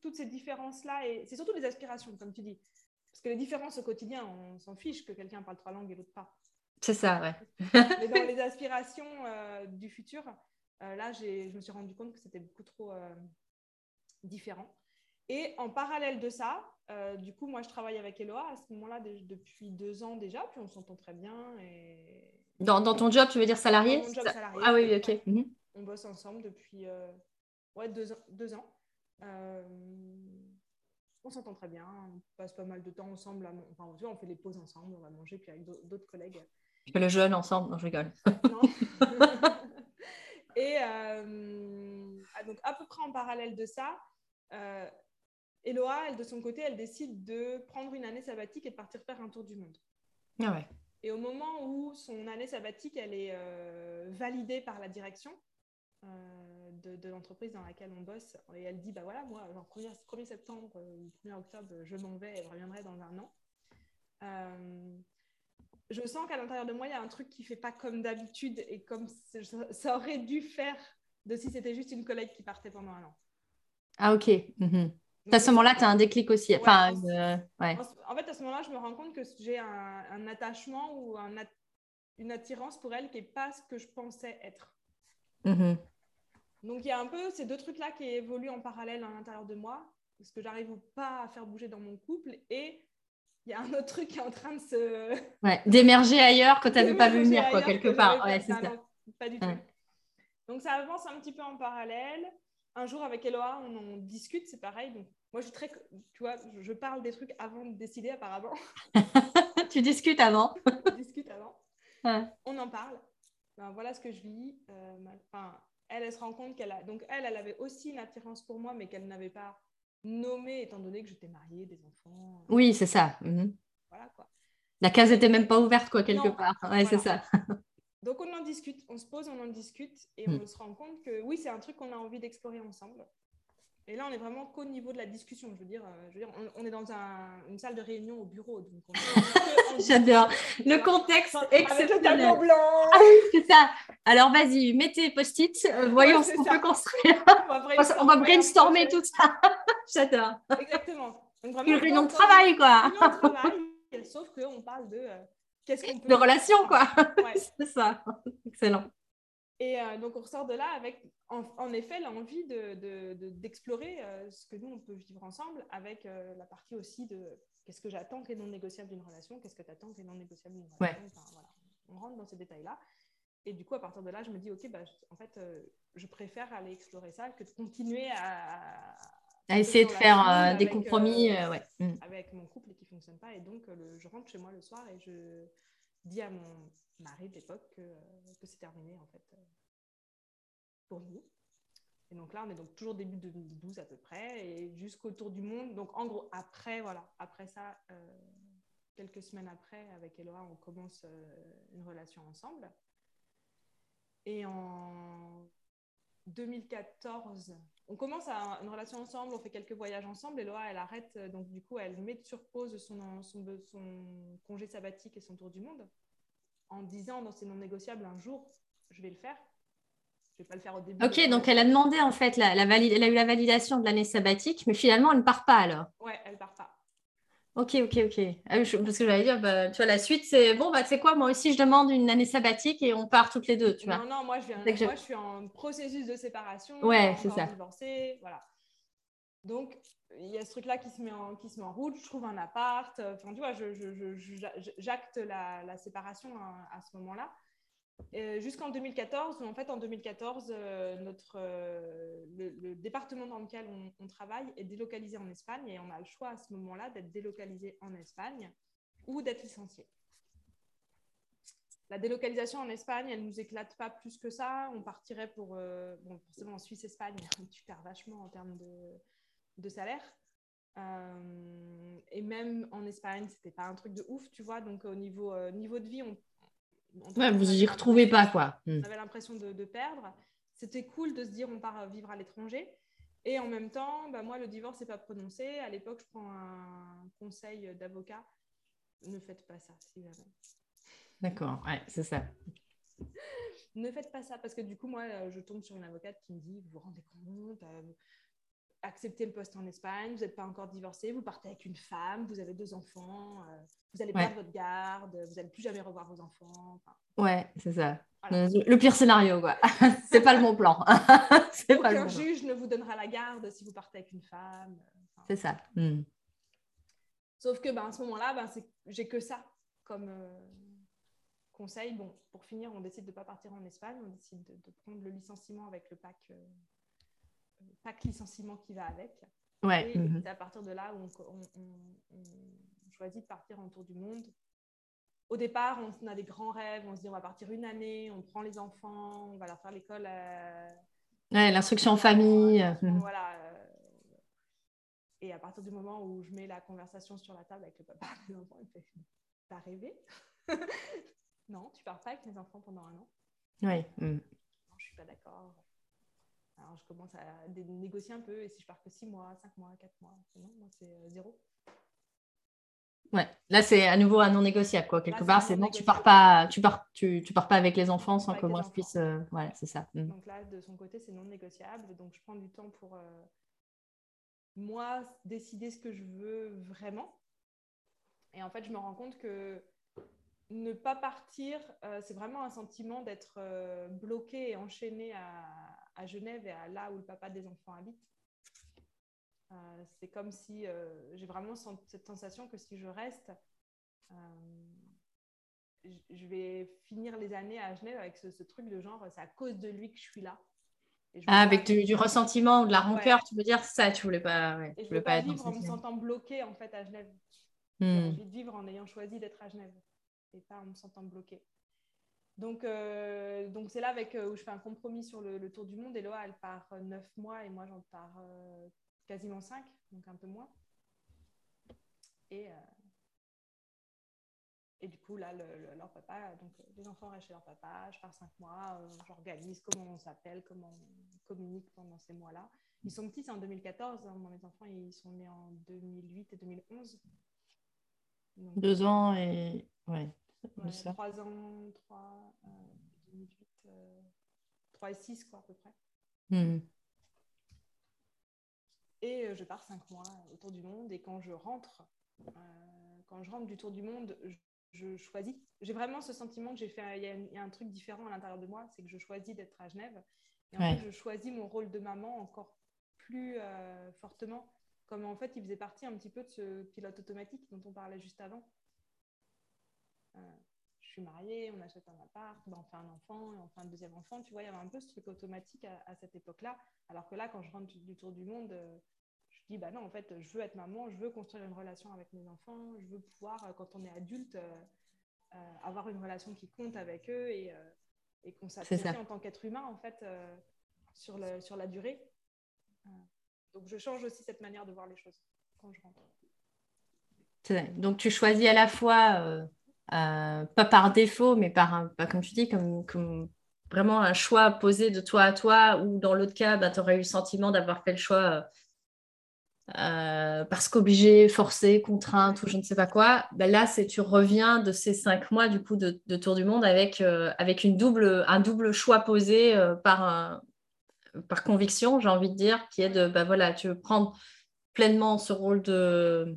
toutes ces différences-là, et c'est surtout des aspirations, comme tu dis. Parce que les différences au quotidien, on s'en fiche que quelqu'un parle trois langues et l'autre pas. C'est ça, ouais. Mais dans les aspirations euh, du futur, euh, là, je me suis rendu compte que c'était beaucoup trop euh, différent. Et en parallèle de ça, du coup, moi, je travaille avec Eloa à ce moment-là depuis deux ans déjà, puis on s'entend très bien. Et... Dans, dans, ton job, tu veux dire salarié, dans mon job salarié Ah oui, ok. Mhm. On bosse ensemble depuis ouais, deux, deux ans. Euh, on s'entend très bien, on passe pas mal de temps ensemble. Enfin, on fait les pauses ensemble, on va manger, puis avec d'autres collègues. Je fais le jeûne ensemble, non, je rigole. Et euh, ah, donc, à peu près en parallèle de ça, euh, Eloa, elle, de son côté, elle décide de prendre une année sabbatique et de partir faire un tour du monde. Ah ouais. Et au moment où son année sabbatique, elle est euh, validée par la direction euh, de, l'entreprise dans laquelle on bosse, et elle dit, bah voilà, moi, genre 1er, septembre ou 1er octobre, je m'en vais et je reviendrai dans un an. je sens qu'à l'intérieur de moi, il y a un truc qui fait pas comme d'habitude et comme ça aurait dû faire de si c'était juste une collègue qui partait pendant un an. Ah ok. À ce moment-là, tu as un déclic aussi. enfin, euh, ouais. En fait, à ce moment-là, je me rends compte que j'ai un, attachement ou un une attirance pour elle qui n'est pas ce que je pensais être. Mhm. Donc, il y a un peu ces deux trucs-là qui évoluent en parallèle à l'intérieur de moi, parce que j'arrive pas à faire bouger dans mon couple. Et il y a un autre truc qui est en train de se... Ouais, d'émerger ailleurs que tu n'avais pas vu venir, quoi, quelque part. Ouais, c'est ça. pas du tout. Donc, ça avance un petit peu en parallèle un jour avec Eloa, on en discute, c'est pareil. Donc, moi, je suis très, tu vois, je parle des trucs avant de décider, apparemment. tu discutes avant. on discute avant. On en parle. Ben, voilà ce que je lis. Euh, elle, elle se rend compte qu'elle a. Donc, elle, elle avait aussi une attirance pour moi, mais qu'elle n'avait pas nommé, étant donné que j'étais mariée, des enfants. Oui, c'est ça. Mhm. Voilà quoi. La case n'était même pas ouverte, quoi, quelque part. Ouais, c'est ça. Donc on en discute, on se pose, on en discute et hmm. on se rend compte que oui, c'est un truc qu'on a envie d'explorer ensemble. Et là, on est vraiment qu'au niveau de la discussion. Je veux dire, euh, je veux dire on, est dans une salle de réunion au bureau. J'adore. Le contexte exceptionnel. blanc. Ah c'est ça. Alors, vas-y, mettez post-it. Euh, voyons ce qu'on peut construire. on va brainstormer, tout ça. J'adore. Exactement. une réunion de travail, quoi. Une réunion de travail, sauf qu'on parle de... Euh, de relations, quoi. c'est ça. Excellent. Et euh, donc, on ressort de là avec, en, effet, l'envie d'explorer de, de, euh, ce que nous, on peut vivre ensemble, avec euh, la partie aussi de qu'est-ce que j'attends qui est non négociable d'une relation, qu'est-ce que tu attends qui est non négociable d'une relation. voilà. On rentre dans ces détails-là. Et du coup, à partir de là, je me dis, OK, bah, en fait, je préfère aller explorer ça que de continuer à, à essayer de faire euh, des compromis euh, ouais. Mm. avec mon couple qui ne fonctionne pas. Et donc, euh, je rentre chez moi le soir et je dis à mon mari de l'époque que, que c'est terminé, en fait, pour nous. Et donc là, on est donc toujours début 2012 à peu près, et jusqu'au tour du monde. Donc, en gros, après, voilà, après ça, quelques semaines après, avec Eloa, on commence une relation ensemble. Et en 2014, on commence à une relation ensemble, on fait quelques voyages ensemble, et Loa, elle arrête, euh, donc du coup, elle met sur pause son, son, congé sabbatique et son tour du monde, en disant, dans c'est non négociable, un jour, je vais le faire. Je vais pas le faire au début. Ok, donc elle a demandé en fait, la, elle a eu la validation de l'année sabbatique, mais finalement, elle ne part pas alors. Ouais, elle part pas. Ok, ok, ok. Ah parce que j'allais dire, bah, tu vois, la suite, c'est bon, bah, tu sais quoi, moi aussi, je demande une année sabbatique et on part toutes les deux, tu vois. Non, non, moi, je, viens, moi je... suis en processus de séparation. Ouais, c'est ça. Divorcée, voilà. Donc, il y a ce truc-là qui, se met en, qui se met en route, je trouve un appart. Enfin, tu vois, j'acte la, la, séparation à, à ce moment-là. Euh, jusqu'en 2014, où en fait en 2014, euh, notre, euh, le, département dans lequel on, travaille est délocalisé en Espagne et on a le choix à ce moment-là d'être délocalisé en Espagne ou d'être licencié. La délocalisation en Espagne, elle ne nous éclate pas plus que ça. On partirait pour, bon, forcément en Suisse-Espagne, tu perds vachement en termes de, de salaire. et même en Espagne, c'était pas un truc de ouf, tu vois. Donc au niveau, niveau de vie, on, Ouais, vous y retrouvez pas, quoi. On hmm. avait l'impression de, perdre. C'était cool de se dire on part vivre à l'étranger. Et en même temps, bah, moi, le divorce n'est pas prononcé. À l'époque, je prends un conseil d'avocat. Ne faites pas ça, si jamais. D'accord, ouais, c'est ça. ne faites pas ça, parce que du coup, moi, je tombe sur une avocate qui me dit, vous vous rendez compte, euh, acceptez le poste en Espagne, vous n'êtes pas encore divorcé, vous partez avec une femme, vous avez deux enfants, euh, vous allez perdre votre garde, vous n'allez plus jamais revoir vos enfants. ouais, c'est ça. Le pire scénario, quoi. c'est pas le bon plan. c'est Aucun pas juge ne vous donnera la garde si vous partez avec une femme. c'est ça. Hmm. Sauf que ben, à ce moment-là, ben, j'ai que ça comme euh, conseil. Bon, pour finir, on décide de ne pas partir en Espagne, on décide de, prendre le licenciement avec le pack. Euh, pack licenciement qui va avec. Ouais. Et mhm. c'est à partir de là où on, choisit de partir en tour du monde. Au départ, on a des grands rêves, on se dit on va partir une année, on prend les enfants, on va leur faire l'école. Ouais, l'instruction en famille. Mhm. Voilà. Et à partir du moment où je mets la conversation sur la table avec le papa des enfants, il fait T'as rêvé Non, tu pars pas avec mes enfants pendant un an. Oui. Mm. Non, je suis pas d'accord. Alors, je commence à négocier un peu. Et si je pars que 6 mois, 5 mois, 4 mois, non, moi, c'est euh, zéro. Ouais, là c'est à nouveau un non négociable quoi. Quelque part, c'est non, tu pars pas, tu pars, tu, tu, pars pas avec les enfants sans que moi je puisse. Euh, voilà, c'est ça. Mm. Donc là, de son côté, c'est non négociable. Donc je prends du temps pour euh, moi décider ce que je veux vraiment. Et en fait, je me rends compte que ne pas partir, euh, c'est vraiment un sentiment d'être bloqué et enchaîné à, à Genève et à là où le papa des enfants habite. Euh, c'est comme si euh, j'ai vraiment cette sensation que si je reste, euh, je vais finir les années à Genève avec ce, truc de genre, c'est à cause de lui que je suis là. Ah, avec du, ressentiment ou de la rancœur, tu veux dire ça, tu voulais pas, je voulais pas, vivre en me sentant bloquée en fait à Genève. J'ai hmm. envie de vivre en ayant choisi d'être à Genève et pas en me sentant bloquée. Donc, donc c'est là avec, où je fais un compromis sur le, tour du monde. Eloa, elle part neuf mois et moi, j'en pars quasiment 5, donc un peu moins. Et, euh, et du coup, là, leur papa, donc les enfants restent chez leur papa, je pars 5 mois, euh, j'organise comment on s'appelle, comment on communique pendant ces mois-là. Ils sont petits, c'est en 2014. Hein, mes enfants, ils sont nés en 2008 et 2011. Deux ans et. Ouais. Trois ans, trois, euh, 2008, euh, et six, quoi, à peu près. Mmh. Et euh, je pars cinq mois autour du monde. Et quand je rentre, euh, quand je rentre du tour du monde, je, choisis. J'ai vraiment ce sentiment que j'ai fait. Il y, a un truc différent à l'intérieur de moi, c'est que je choisis d'être à Genève. Et en fait, je choisis mon rôle de maman encore plus fortement. Comme en fait, il faisait partie un petit peu de ce pilote automatique dont on parlait juste avant. Je suis mariée, on achète un appart, ben, on fait un enfant, et on fait un deuxième enfant. Tu vois, il y avait un peu ce truc automatique à, cette époque-là. Alors que là, quand je rentre du, tour du monde, dis, bah non, en fait, je veux être maman, je veux construire une relation avec mes enfants, je veux pouvoir, euh, quand on est adulte, euh, euh, avoir une relation qui compte avec eux et, et qu'on s'apprécie en tant qu'être humain, en fait, sur, le, sur la durée. donc, je change aussi cette manière de voir les choses quand je rentre. Donc, tu choisis à la fois, pas par défaut, mais par, un, comme tu dis, comme, vraiment un choix posé de toi à toi, ou dans l'autre cas, bah, tu aurais eu le sentiment d'avoir fait le choix euh, parce qu'obligé, forcé, contrainte ou je ne sais pas quoi, ben là, c'est tu reviens de ces cinq mois du coup de, tour du monde avec, euh, avec une double, un double choix posé euh, par, par conviction, j'ai envie de dire, qui est de, ben voilà, tu veux prendre pleinement ce rôle de,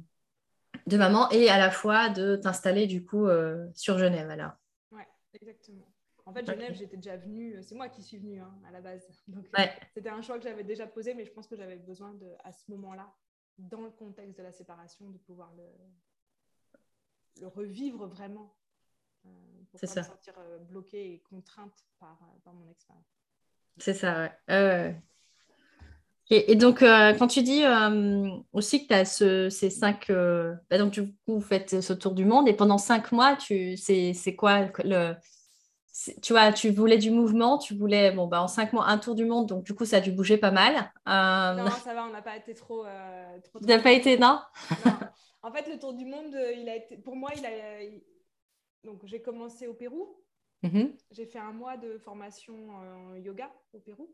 de maman et à la fois de t'installer du coup sur Genève alors. Ouais, exactement. En fait, Genève, j'étais déjà venue, c'est moi qui suis venue hein, à la base. Donc, c'était un choix que j'avais déjà posé, mais je pense que j'avais besoin de, à ce moment-là, dans le contexte de la séparation, de pouvoir le, le revivre vraiment. Euh, pour pas me sentir euh, bloquée et contrainte par, euh, par mon expérience. C'est ça, ouais. Et, donc, quand tu dis aussi que tu as ce, ces cinq. Bah donc, du coup, vous faites ce tour du monde et pendant cinq mois, c'est quoi le, tu vois, tu voulais du mouvement, tu voulais, bon, bah, en cinq mois, un tour du monde, donc du coup, ça a dû bouger pas mal. Euh, non, ça va, on n'a pas été trop. Euh, trop, trop... pas été, non, En fait, le tour du monde, euh, il a été, pour moi, il a. Donc, j'ai commencé au Pérou. Mm-hmm. J'ai fait un mois de formation en yoga au Pérou.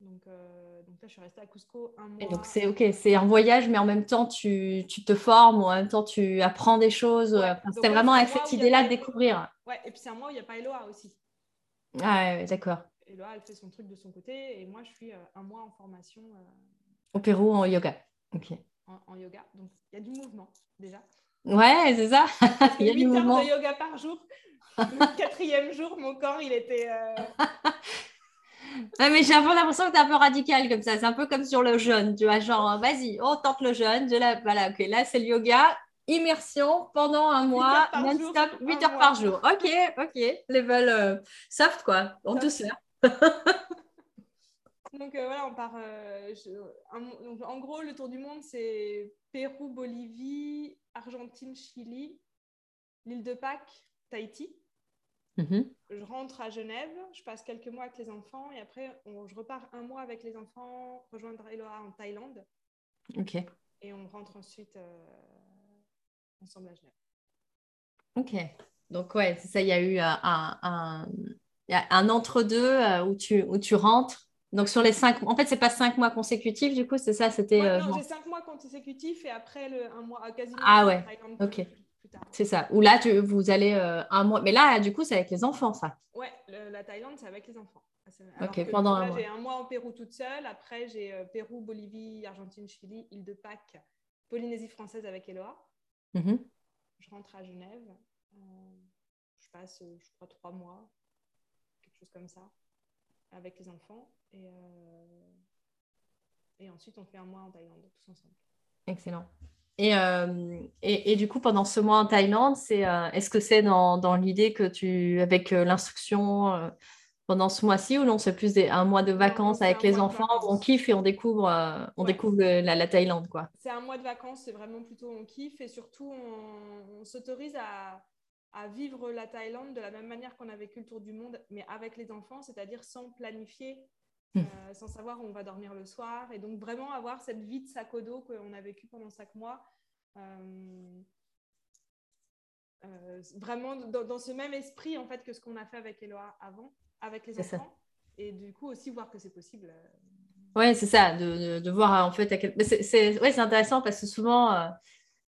Donc, donc là, je suis restée à Cusco un mois. Et donc, c'est OK, c'est un voyage, mais en même temps, tu, tu, te formes, ou en même temps, tu apprends des choses. C'était vraiment avec cette idée-là de découvrir. Ouais, et puis c'est un mois où il n'y a pas Eloa aussi. Ah ouais, d'accord. Là, elle fait son truc de son côté et moi, je suis euh, un mois en formation. Euh, Au Pérou, en yoga. Ok. En, yoga. Donc, il y a du mouvement déjà. Ouais, c'est ça. il y a du mouvement. de yoga par jour. Le quatrième jour, mon corps, il était. Euh... mais j'ai un peu l'impression que tu es un peu radical comme ça. C'est un peu comme sur le jeûne. Tu vois, genre, vas-y, on tente le jeûne. La... Voilà, ok, là, c'est le yoga immersion pendant un mois, non-stop, 8 heures par jour. Ok, ok, level euh, soft quoi, en douceur. donc euh, voilà, on part. Euh, en gros, le tour du monde, c'est Pérou, Bolivie, Argentine, Chili, l'île de Pâques, Tahiti. Mm-hmm. Je rentre à Genève, je passe quelques mois avec les enfants et après, je repars un mois avec les enfants, rejoindre Eloa en Thaïlande. Ok. et on rentre ensuite ensemble à Genève. Ok. Donc, ouais, c'est ça, il y a eu un, un, un entre-deux où, tu, où tu rentres. Donc, sur les cinq en fait, c'est pas cinq mois consécutifs, du coup, c'est ça c'était, Non, j'ai cinq mois consécutifs et après le, un mois, quasiment. Ah ouais, ok. C'est ça. Ou là, tu, vous allez un mois. Mais là, du coup, c'est avec les enfants, ça. Ouais, la Thaïlande, c'est avec les enfants. ok, pendant un mois. J'ai un mois en Pérou toute seule. Après, j'ai Pérou, Bolivie, Argentine, Chili, île de Pâques, Polynésie française avec Eloa. Mm Je rentre à Genève. Euh, je passe, je crois, trois mois, quelque chose comme ça, avec les enfants. Et, euh, et ensuite, on fait un mois en Thaïlande, tous ensemble. Excellent. Et, euh, et, et, du coup, pendant ce mois en Thaïlande, c'est, est-ce que c'est dans, dans l'idée que tu, avec l'instruction pendant ce mois-ci, ou non, c'est plus des, un mois de vacances avec les enfants, on kiffe et on découvre, on découvre la, la, Thaïlande, quoi? C'est un mois de vacances, c'est vraiment plutôt on kiffe et surtout on s'autorise à, à vivre la Thaïlande de la même manière qu'on a vécu le tour du monde, mais avec les enfants, c'est-à-dire sans planifier, hmm. euh, sans savoir où on va dormir le soir. Et donc vraiment avoir cette vie de sac au dos qu'on a vécu pendant cinq mois. Euh, euh, vraiment dans, ce même esprit en fait que ce qu'on a fait avec Eloa avant, avec les enfants. Et du coup aussi voir que c'est possible. Ouais, c'est ça, de, de, voir en fait à quel... C'est ouais, intéressant parce que souvent,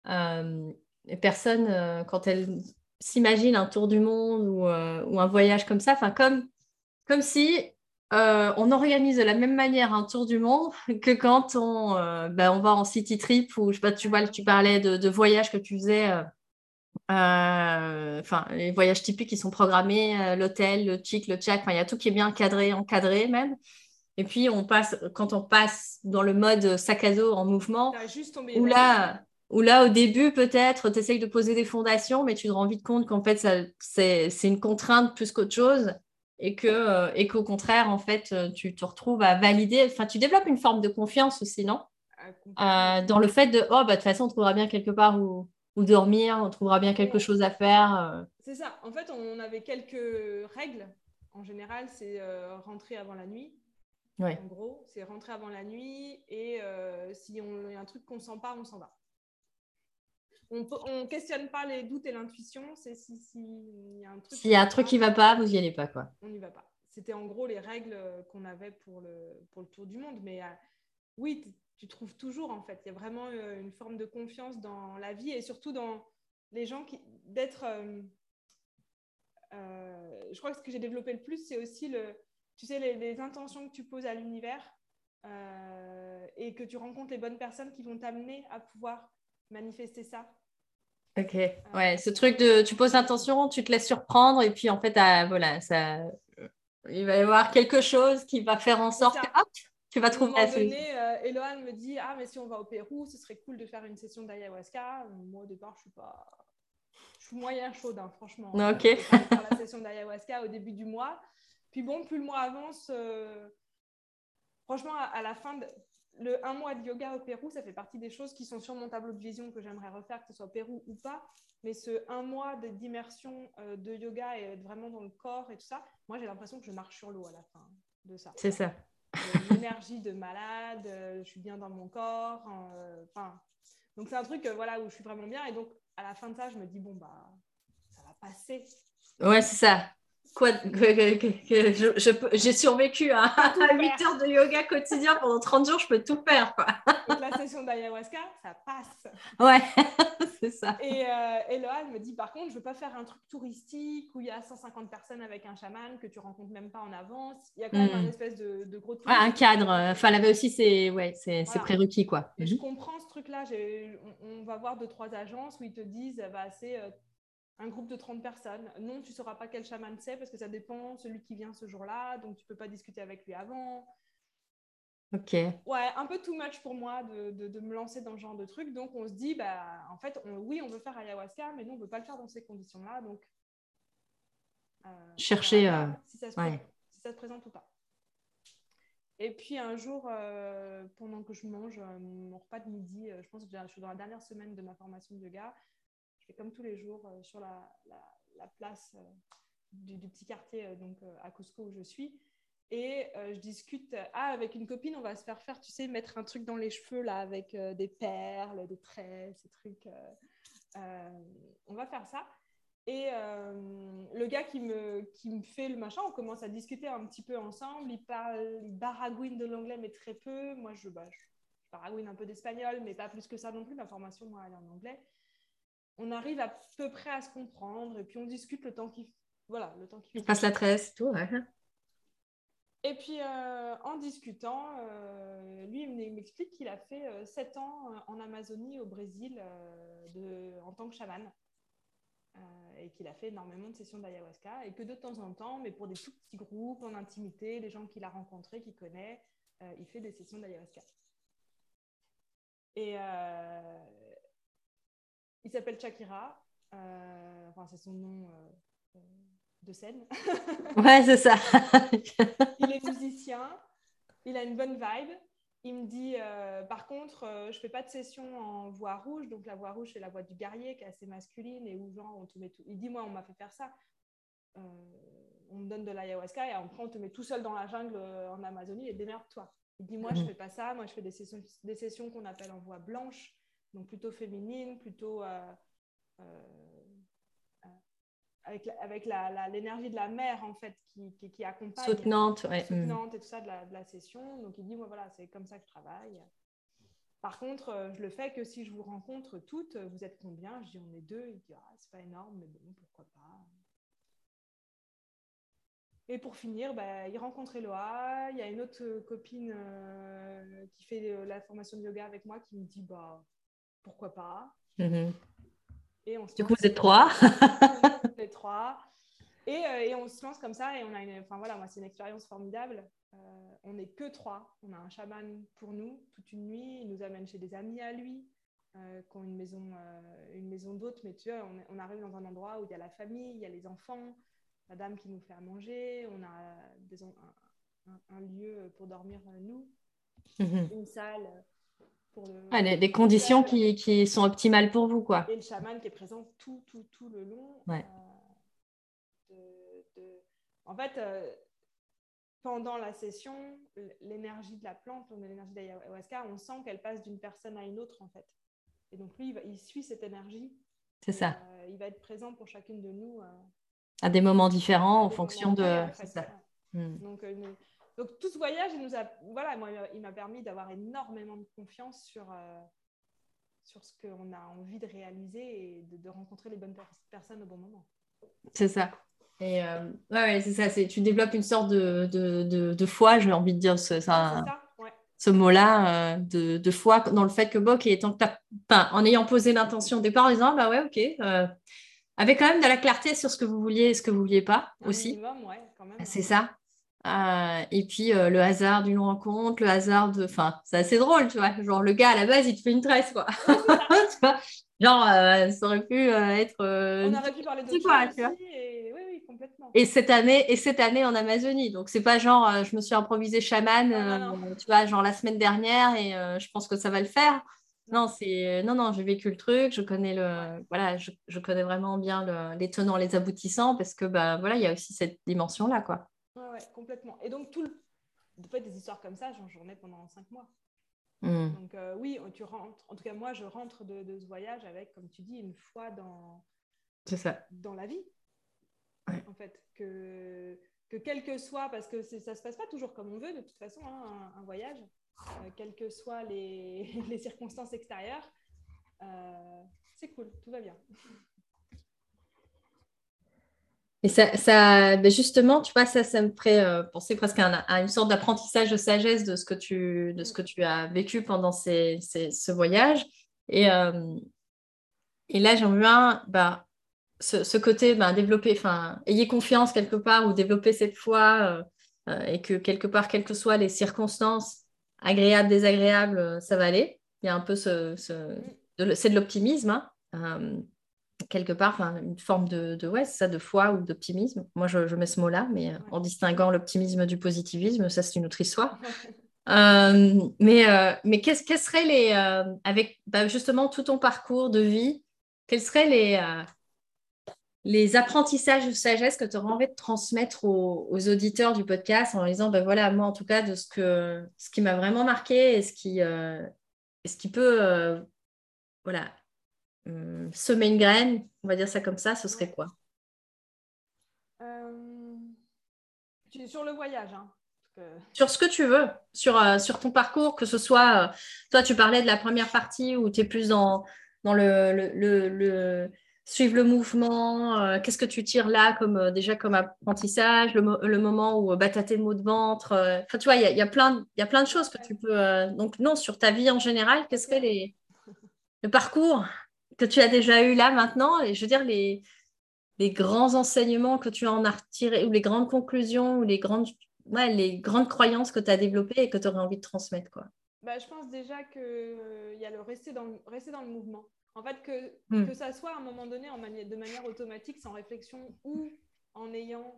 les personnes, quand elles s'imagine un tour du monde ou, euh, ou, un voyage comme ça, enfin comme, comme si euh, on organise de la même manière un tour du monde que quand on, euh, ben, on va en city trip ou je sais pas, tu vois, tu parlais de, de voyages que tu faisais, enfin les voyages typiques qui sont programmés, l'hôtel, le chic, le tchac, il y a tout qui est bien cadré, encadré même. Et puis on passe, quand on passe dans le mode sac à dos en mouvement, où là, où là, au début, peut-être, tu essayes de poser des fondations, mais tu te rends vite compte qu'en fait, c'est une contrainte plus qu'autre chose et que euh, et qu'au contraire, en fait, euh, tu te retrouves à valider, enfin, tu développes une forme de confiance aussi, non? Euh, Dans le fait de, oh, bah, de toute façon, on trouvera bien quelque part où, où dormir, on trouvera bien quelque chose à faire. C'est ça. En fait, on avait quelques règles. En général, c'est rentrer avant la nuit. En gros, c'est rentrer avant la nuit et si on y a un truc qu'on sent pas, on s'en va on ne questionne pas les doutes et l'intuition. C'est si, si y a un truc. S'il y a un truc qui ne va pas, vous n'y allez pas. quoi. On n'y va pas. C'était en gros les règles qu'on avait pour le, pour le tour du monde. Mais euh, oui, tu trouves toujours en fait. Il y a vraiment euh, une forme de confiance dans la vie et surtout dans les gens qui. d'être. Euh, je crois que ce que j'ai développé le plus, c'est aussi le, tu sais, les, les, intentions que tu poses à l'univers et que tu rencontres les bonnes personnes qui vont t'amener à pouvoir manifester ça. Ok, ouais, ce truc de tu poses l'intention, tu te laisses surprendre et puis en fait, ah, voilà, ça, il va y avoir quelque chose qui va faire en sorte que tu vas trouver la solution. Euh, me dit Ah, mais si on va au Pérou, ce serait cool de faire une session d'ayahuasca. Moi, au départ, je suis pas. Je suis moyen chaude, hein, franchement. Ok. Faire la session d'ayahuasca au début du mois. Puis bon, plus le mois avance, euh, franchement, à, la fin, de le un mois de yoga au Pérou, ça fait partie des choses qui sont sur mon tableau de vision que j'aimerais refaire, que ce soit au Pérou ou pas. Mais ce un mois d'immersion euh, de yoga et être vraiment dans le corps et tout ça, moi j'ai l'impression que je marche sur l'eau à la fin de ça. C'est ça. Une énergie de malade, euh, je suis bien dans mon corps. Euh, enfin, donc c'est un truc voilà où je suis vraiment bien. Et donc à la fin de ça, je me dis bon bah ça va passer. Ouais, c'est ça quoi, j'ai survécu à, 8 heures de yoga quotidien pendant 30 jours, je peux tout faire. Quoi. Donc la session d'ayahuasca, ça passe. Ouais, c'est ça. Et, euh, et elle me dit, par contre, je ne veux pas faire un truc touristique où il y a 150 personnes avec un chaman que tu rencontres même pas en avance. Il y a quand même hmm. un espèce de, de gros... un cadre. Enfin, elle avait aussi ses, ouais, ses, prérequis. Quoi. Et je mhm. comprends ce truc-là. On, on, va voir deux, trois agences où ils te disent, bah, c'est euh, un groupe de 30 personnes. Non, tu ne sauras pas quel chaman c'est parce que ça dépend celui qui vient ce jour-là, donc tu ne peux pas discuter avec lui avant. Ok. Ouais, un peu too much pour moi de, de, me lancer dans ce genre de truc. Donc on se dit, bah, en fait, oui, on veut faire ayahuasca, mais non, on ne veut pas le faire dans ces conditions-là. Donc, euh, chercher euh, si, ça se si, ça se présente ou pas. Et puis un jour, euh, pendant que je mange mon repas de midi, je pense que je suis dans la dernière semaine de ma formation de yoga, comme tous les jours euh, sur la, la, place euh, du, petit quartier euh, donc, à Cusco où je suis. et je discute ah, avec une copine, on va se faire faire, tu sais, mettre un truc dans les cheveux là avec des perles, des traits, ces trucs. on va faire ça. Et le gars qui me, qui me fait le machin, on commence à discuter un petit peu ensemble. Il parle, il baragouine de l'anglais, mais très peu. Moi, je, bah, je, baragouine un peu d'espagnol, mais pas plus que ça non plus. Ma formation, moi, elle est en anglais. On arrive à peu près à se comprendre et puis on discute le temps qu'il voilà, le temps qu'il passe la tresse, tout. Ouais. Et puis, euh, en discutant, euh, lui, il m'explique qu'il a fait euh, sept ans en Amazonie, au Brésil, de, en tant que chaman. et qu'il a fait énormément de sessions d'ayahuasca. Et que de temps en temps, mais pour des tout petits groupes, en intimité, les gens qu'il a rencontrés, qu'il connaît, il fait des sessions d'ayahuasca. Et il s'appelle Chakira. enfin, c'est son nom de scène. ouais, c'est ça. il est musicien, il a une bonne vibe. Il me dit, euh, par contre, euh, je fais pas de session en voix rouge. Donc, la voix rouge, c'est la voix du guerrier qui est assez masculine et où, genre, on te met tout. Il dit, moi, on m'a fait faire ça. Euh, on me donne de l'ayahuasca et après, on te met tout seul dans la jungle en Amazonie et démerde-toi. Il dit, moi, je je mhm. fais pas ça. Moi, je fais des sessions, des sessions qu'on appelle en voix blanche, donc plutôt féminine, plutôt avec, avec l'énergie de la mère en fait qui, qui, accompagne. Soutenante, ouais. Soutenante et tout ça de la, de la, session. Donc il dit, moi voilà, c'est comme ça que je travaille. Par contre, euh, je le fais que si je vous rencontre toutes, vous êtes combien? Je dis, on est deux. Il dit, ah, c'est pas énorme, mais bon, pourquoi pas. Et pour finir, bah, il rencontre Eloa. Il y a une autre copine euh, qui fait la formation de yoga avec moi qui me dit, bah, pourquoi pas. Mm-hmm. Et on du coup, vous êtes trois. les trois. Et, euh, et, on se lance comme ça et on a une, enfin voilà, moi c'est une expérience formidable. Euh, on n'est que trois. On a un chaman pour nous toute une nuit. Il nous amène chez des amis à lui euh, qui ont une maison, une maison d'hôtes. Mais tu vois, on, arrive dans un endroit où il y a la famille, il y a les enfants, la dame qui nous fait à manger. On a des, un, lieu pour dormir nous, mhm. une salle des, conditions qui, qui, sont optimales pour vous. Quoi. Et le chaman qui est présent tout, tout, tout le long. Ouais. Euh, en fait, euh, pendant la session, l'énergie de la plante, l'énergie d'ayahuasca, on sent qu'elle passe d'une personne à une autre, en fait. Et donc, lui, il, suit cette énergie. C'est ça. Euh, il va être présent pour chacune de nous. à des moments différents, en fonction de... Ça. Hmm. Donc, donc tout ce voyage, il nous a, voilà, moi, il m'a permis d'avoir énormément de confiance sur, euh, sur ce qu'on a envie de réaliser et de, rencontrer les bonnes personnes au bon moment. C'est ça. Et euh, ouais, c'est ça. Tu développes une sorte de, de, de, foi, j'ai envie de dire, ce, ça, ce mot-là, euh, de, foi dans le fait que Bok, étant, en ayant posé l'intention au départ, en disant, bah ouais, ok, avec quand même de la clarté sur ce que vous vouliez et ce que vous vouliez pas aussi. C'est ça. Euh, et puis euh, le hasard d'une rencontre, le hasard de. Enfin, c'est assez drôle, tu vois. Genre, le gars à la base, il te fait une tresse, quoi. Genre, euh, ça aurait pu être. On aurait pu parler de quoi, tu vois. Et... Oui, oui, complètement. Et cette année, et cette année en Amazonie. Donc, c'est pas genre, je me suis improvisé chaman, tu vois, genre la semaine dernière et je pense que ça va le faire. Non, c'est non, non, j'ai vécu le truc, je connais le, voilà, je, je connais vraiment bien le, les tenants, les aboutissants, parce que bah voilà, il y a aussi cette dimension là, quoi. Ouais, complètement. Et donc, tout le... en fait, des histoires comme ça, j'en ai pendant cinq mois. Hmm. Donc, euh, oui, tu rentres, en tout cas, moi, je rentre de, ce voyage avec, comme tu dis, une foi dans, ça. dans la vie. En fait, que, que quel que soit, parce que ça se passe pas toujours comme on veut, de toute façon, hein, un, voyage, euh, quelles que soient les, les circonstances extérieures, euh, c'est cool, tout va bien. Et ça, ça ben justement, tu vois, ça, ça me ferait euh, penser presque à, une sorte d'apprentissage de sagesse de ce que tu, de ce que tu as vécu pendant ces, ce voyage. Et, euh, et là, j'aimerais bien bah, ce, ce, côté bah, développer, enfin, ayez confiance quelque part ou développer cette foi euh, et que quelque part, quelles que soient les circonstances, agréables, désagréables, ça va aller. Il y a un peu ce, ce c'est de l'optimisme. Hein quelque part, une forme de, de, ouais, ça, de foi ou d'optimisme. Moi, je, mets ce mot-là, mais en distinguant l'optimisme du positivisme, ça, c'est une autre histoire. Euh, mais euh, mais qu'est-ce quest seraient les, euh, avec bah, justement tout ton parcours de vie, quels seraient les, les apprentissages de sagesse que tu aurais envie de transmettre aux, auditeurs du podcast en leur disant, ben voilà, moi en tout cas, de ce, que, ce qui m'a vraiment marqué et ce qui, euh, ce qui peut euh, voilà, hum, semer une graine, on va dire ça comme ça, ce serait quoi? Euh, Sur le voyage. Hein, sur ce que tu veux, sur, sur ton parcours, que ce soit, toi tu parlais de la première partie où tu es plus dans, dans le, le suivre le mouvement euh, Qu'est-ce que tu tires là comme euh, déjà comme apprentissage le, moment où bah, tu as tes maux de ventre euh, Enfin, tu vois, il y a, plein, y a plein de choses que tu peux. donc, non, sur ta vie en général, qu'est-ce que les, le parcours? Que tu as déjà eu là maintenant Et je veux dire, les, les grands enseignements que tu en as retirés, ou les grandes conclusions, ou les grandes, ouais, les grandes croyances que tu as développées et que tu aurais envie de transmettre. Quoi. Bah, je pense déjà qu'il y a le rester dans, rester dans le mouvement. En fait, que, hmm. que ça soit à un moment donné en de manière automatique, sans réflexion, ou en ayant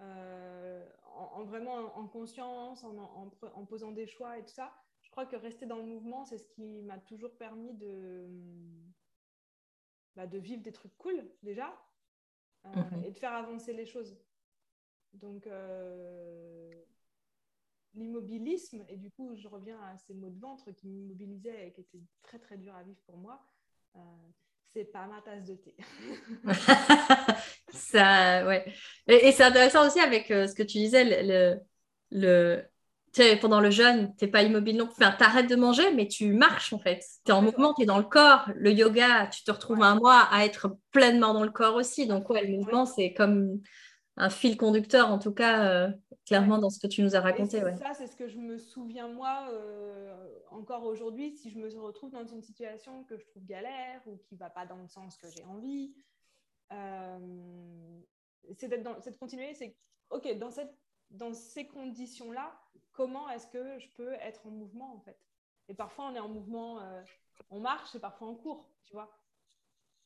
euh, en, vraiment en conscience, en, en, posant des choix et tout ça, je crois que rester dans le mouvement, c'est ce qui m'a toujours permis de, bah, de vivre des trucs cool déjà euh, mhm. et de faire avancer les choses. Donc, euh, l'immobilisme, et du coup, je reviens à ces mots de ventre qui m'immobilisaient et qui étaient très très durs à vivre pour moi. Euh, c'est pas ma tasse de thé. ça, ouais. Et, c'est intéressant aussi avec ce que tu disais, le, le, sais, pendant le jeûne, tu n'es pas immobile non plus. Enfin, tu arrêtes de manger, mais tu marches en fait. Tu es en mouvement, tu es dans le corps. Le yoga, tu te retrouves un mois à être pleinement dans le corps aussi. Donc, ouais, le mouvement, c'est comme un fil conducteur, en tout cas, euh, clairement, dans ce que tu nous as raconté. Ouais. Ça, c'est ce que je me souviens, moi, encore aujourd'hui, si je me retrouve dans une situation que je trouve galère ou qui ne va pas dans le sens que j'ai envie, euh, c'est de continuer, c'est OK, dans, cette, dans ces conditions-là, comment est-ce que je peux être en mouvement en fait? Et parfois, on est en mouvement, euh, on marche et parfois on court, tu vois.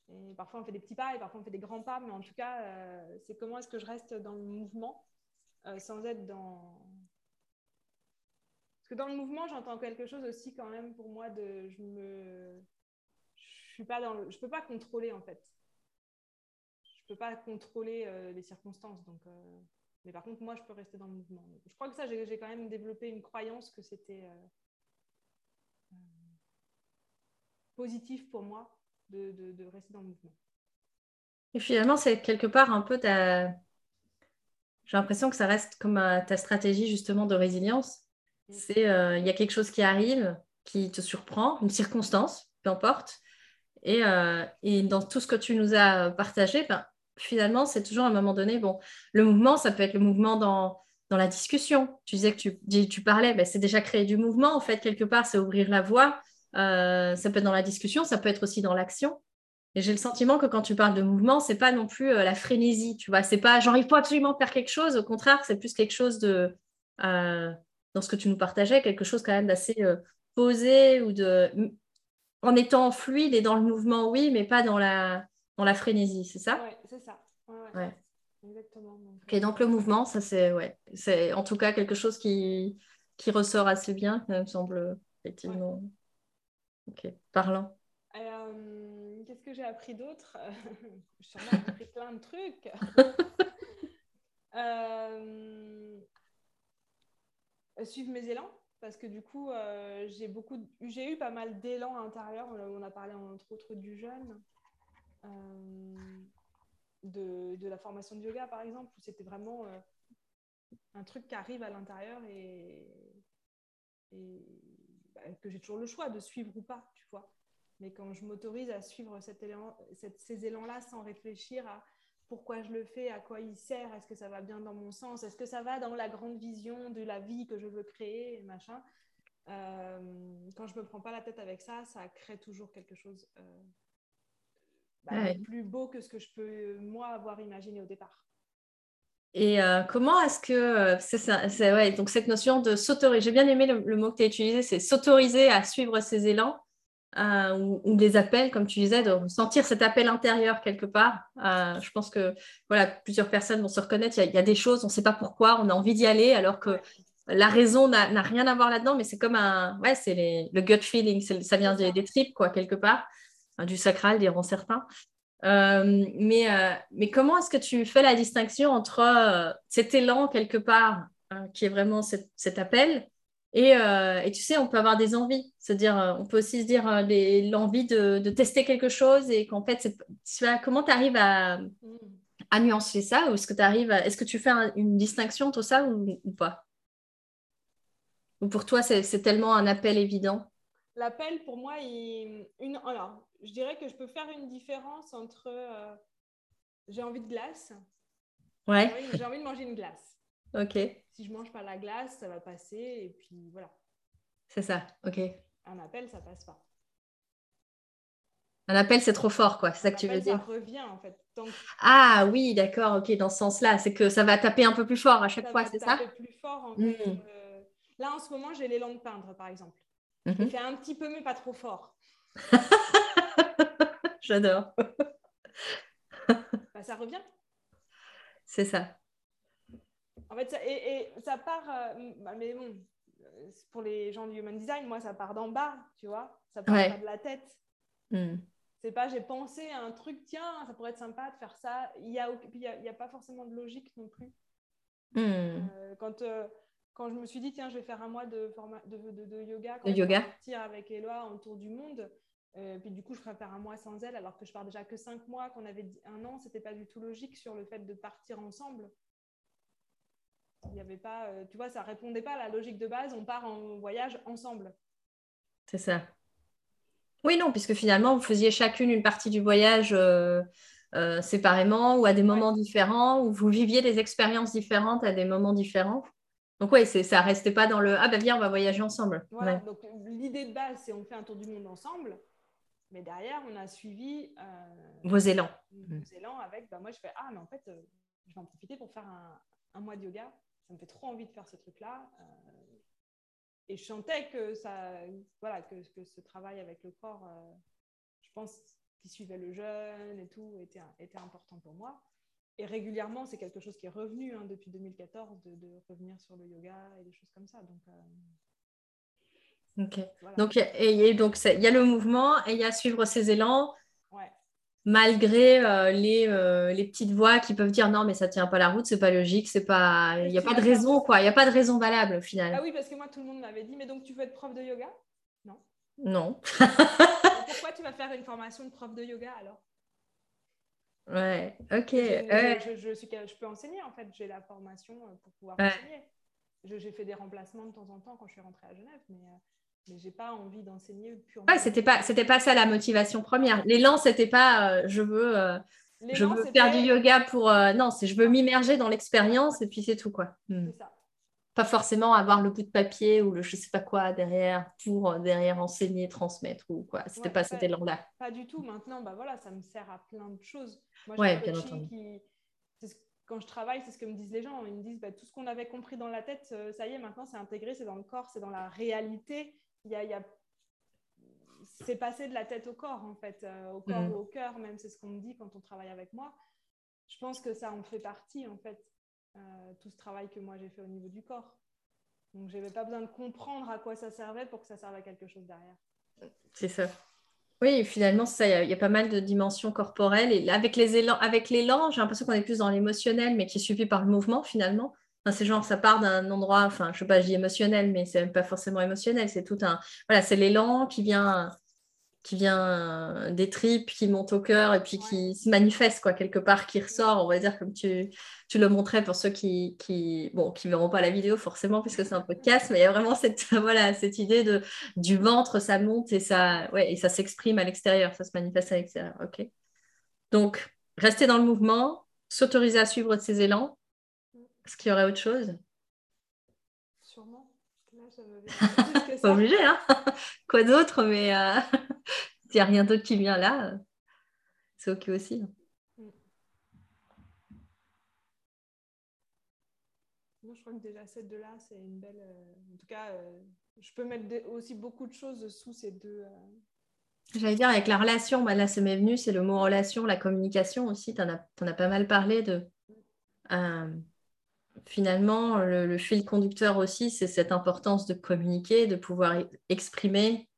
Et parfois, on fait des petits pas et parfois, on fait des grands pas, mais en tout cas, euh, c'est comment est-ce que je reste dans le mouvement sans être dans dans le mouvement, j'entends quelque chose aussi quand même pour moi de je me je peux pas contrôler en fait. Je peux pas contrôler euh, les circonstances donc euh, mais par contre moi je peux rester dans le mouvement. je crois que ça j'ai quand même développé une croyance que c'était euh, positif pour moi de, de, rester dans le mouvement. Et finalement, c'est quelque part un peu ta. J'ai l'impression que ça reste comme ta stratégie justement de résilience c'est euh, il y a quelque chose qui arrive, qui te surprend, une circonstance, peu importe. Et, euh, et dans tout ce que tu nous as partagé, ben, finalement, c'est toujours à un moment donné, bon, le mouvement, ça peut être le mouvement dans, dans la discussion. Tu disais que tu, tu parlais, ben, c'est déjà créer du mouvement, en fait, quelque part, c'est ouvrir la voie. Euh, ça peut être dans la discussion, ça peut être aussi dans l'action. Et j'ai le sentiment que quand tu parles de mouvement, c'est pas non plus la frénésie, tu vois. C'est pas genre il faut absolument faire quelque chose. Au contraire, c'est plus quelque chose de dans ce que tu nous partageais, quelque chose quand même d'assez euh, posé ou de en étant fluide et dans le mouvement, oui, mais pas dans la, dans la frénésie, c'est ça? Oui, c'est ça. Ouais, Exactement. Donc, ok, donc le mouvement, ça c'est ouais, c'est en tout cas quelque chose qui, qui ressort assez bien, ça me semble effectivement. Ok, parlant. Euh, qu'est-ce que j'ai appris d'autre? J'ai appris plein de trucs. euh, suivre mes élans parce que du coup, euh, j'ai beaucoup, j'ai eu pas mal d'élan intérieur. On a parlé entre autres du jeûne, de, de, la formation de yoga par exemple, où c'était vraiment un truc qui arrive à l'intérieur et, bah, que j'ai toujours le choix de suivre ou pas, tu vois. Mais quand je m'autorise à suivre ces élans-là sans réfléchir à pourquoi je le fais, à quoi il sert, est-ce que ça va bien dans mon sens, est-ce que ça va dans la grande vision de la vie que je veux créer, machin. Euh, quand je me prends pas la tête avec ça, ça crée toujours quelque chose euh, bah, plus beau que ce que je peux moi avoir imaginé au départ. Et euh, comment est-ce que c'est ouais, donc cette notion de s'autoriser, j'ai bien aimé le, mot que tu as utilisé, c'est s'autoriser à suivre ses élans euh, ou, des appels, comme tu disais, de sentir cet appel intérieur quelque part. Euh, je pense que voilà, plusieurs personnes vont se reconnaître. Il y, a des choses, on ne sait pas pourquoi, on a envie d'y aller, alors que la raison n'a rien à voir là-dedans, mais c'est comme un. Ouais, c'est le gut feeling, ça vient des, tripes, quoi, quelque part, du sacral, diront certains. mais, mais comment est-ce que tu fais la distinction entre cet élan quelque part, hein, qui est vraiment cet, appel, et, et, tu sais, on peut avoir des envies. C'est-à-dire, on peut aussi se dire l'envie de, tester quelque chose et qu'en fait, comment tu arrives à, nuancer ça Ou est-ce que tu Est-ce que tu fais une distinction entre ça ou, ou pas? Ou pour toi, c'est tellement un appel évident? L'appel, pour moi, il... une... Alors, je dirais que je peux faire une différence entre euh, j'ai envie de glace. Ouais. J'ai envie de manger une glace. Ok. Si je mange pas la glace, ça va passer et puis voilà. C'est ça, ok. Un appel, ça passe pas. Un appel, c'est trop fort, quoi. C'est ça que tu veux dire. Ça revient, en fait. Ah oui, d'accord, ok, dans ce sens-là. C'est que ça va taper un peu plus fort à chaque fois, c'est ça Ça va taper plus fort, en fait. Hmm. Euh, là, en ce moment, j'ai l'élan de peindre, par exemple. Il mhm. fait un petit peu, mais pas trop fort. J'adore. Bah, ça revient. C'est ça. En fait, ça, et, ça part, euh, bah, mais bon, pour les gens du human design, moi, ça part d'en bas, tu vois. Ça part de la tête. Hmm. C'est pas, j'ai pensé à un truc, tiens, ça pourrait être sympa de faire ça. Il n'y a, y a, pas forcément de logique non plus. Hmm. Euh, quand, euh, quand je me suis dit, tiens, je vais faire un mois de, de, de, yoga, quand yoga. partir avec Eloi en tour du monde, euh, puis du coup, je préfère un mois sans elle, alors que je pars déjà que cinq mois, qu'on avait un an, c'était pas du tout logique sur le fait de partir ensemble. Il n'y avait pas, euh, tu vois, ça répondait pas à la logique de base, on part en voyage ensemble. C'est ça. Oui, non, puisque finalement, vous faisiez chacune une partie du voyage euh, séparément ou à des moments différents, ou vous viviez des expériences différentes à des moments différents. Donc oui, ça restait pas dans le ah ben viens on va voyager ensemble. Voilà, donc l'idée de base c'est on fait un tour du monde ensemble, mais derrière on a suivi euh, vos élans. Vos élans avec bah, moi je fais ah mais en fait euh, je vais en profiter pour faire un, mois de yoga, ça me fait trop envie de faire ce truc là. Euh, et je sentais que ça voilà que, que ce travail avec le corps, je pense qu'il suivait le jeûne et tout était était important pour moi. Et régulièrement, c'est quelque chose qui est revenu hein, depuis 2014, de, revenir sur le yoga et des choses comme ça. Donc, euh, ok. Donc, et, donc il y a le mouvement et il y a suivre ses élans. Malgré euh, les, euh, les, petites voix qui peuvent dire non, mais ça tient pas la route, c'est pas logique, c'est pas, il n'y a pas de raison, quoi. Il n'y a pas de raison valable au final. Ah oui, parce que moi, tout le monde m'avait dit, mais donc tu veux être prof de yoga? Non. Non. pourquoi tu vas faire une formation de prof de yoga alors? Ouais, ok. Je, je, suis, je, peux enseigner en fait, j'ai la formation euh, pour pouvoir enseigner. J'ai fait des remplacements de temps en temps quand je suis rentrée à Genève, mais, mais j'ai pas envie d'enseigner purement. Ouais, c'était pas, c'était pas ça la motivation première. L'élan, c'était pas euh, je veux, je veux faire du yoga pour. non, c'est je veux m'immerger dans l'expérience et puis c'est tout quoi. Hmm. Ça pas forcément avoir le bout de papier ou le je sais pas quoi derrière pour euh, derrière enseigner, transmettre ou quoi. C'était pas cet élan-là. Pas du tout. Maintenant, bah voilà, ça me sert à plein de choses. Moi, ouais, bien entendu. Quand je travaille, c'est ce que me disent les gens. Ils me disent bah, tout ce qu'on avait compris dans la tête, euh, ça y est, maintenant c'est intégré, c'est dans le corps, c'est dans la réalité. Il y a, y a... C'est passé de la tête au corps, en fait, euh, au corps ou au cœur, même c'est ce qu'on me dit quand on travaille avec moi. Je pense que ça en fait partie, en fait. Euh, tout ce travail que moi j'ai fait au niveau du corps. Donc, je n'avais pas besoin de comprendre à quoi ça servait pour que ça serve à quelque chose derrière. C'est ça. Oui, finalement, ça, il y, a pas mal de dimensions corporelles. Et avec les élans, avec l'élan, j'ai l'impression qu'on est plus dans l'émotionnel, mais qui est suivi par le mouvement finalement. C'est genre, ça part d'un endroit, enfin, je sais pas, je dis émotionnel, mais c'est pas forcément émotionnel. C'est tout un, voilà, c'est l'élan qui vient qui vient des tripes, qui monte au cœur et puis qui se manifeste quoi, quelque part, qui ressort, on va dire, comme tu, tu le montrais pour ceux qui qui bon, qui verront pas la vidéo forcément, puisque c'est un peu casse, mais il y a vraiment cette, voilà, cette idée de, du ventre, ça monte et ça, ouais, et ça s'exprime à l'extérieur, ça se manifeste à l'extérieur. ok Donc, rester dans le mouvement, s'autoriser à suivre ses élans. Est-ce qu'il y aurait autre chose? Sûrement. Pas obligé, hein Quoi d'autre, mais euh, s'il n'y a rien d'autre qui vient là, c'est OK aussi. Mm. je crois que déjà ces deux-là, c'est une belle. Euh, en tout cas, euh, je peux mettre aussi beaucoup de choses sous ces deux. J'allais dire avec la relation, bah là, ça m'est venu, c'est le mot relation, la communication aussi. Tu en, en, as pas mal parlé de finalement, le, fil conducteur aussi, c'est cette importance de communiquer, de pouvoir exprimer,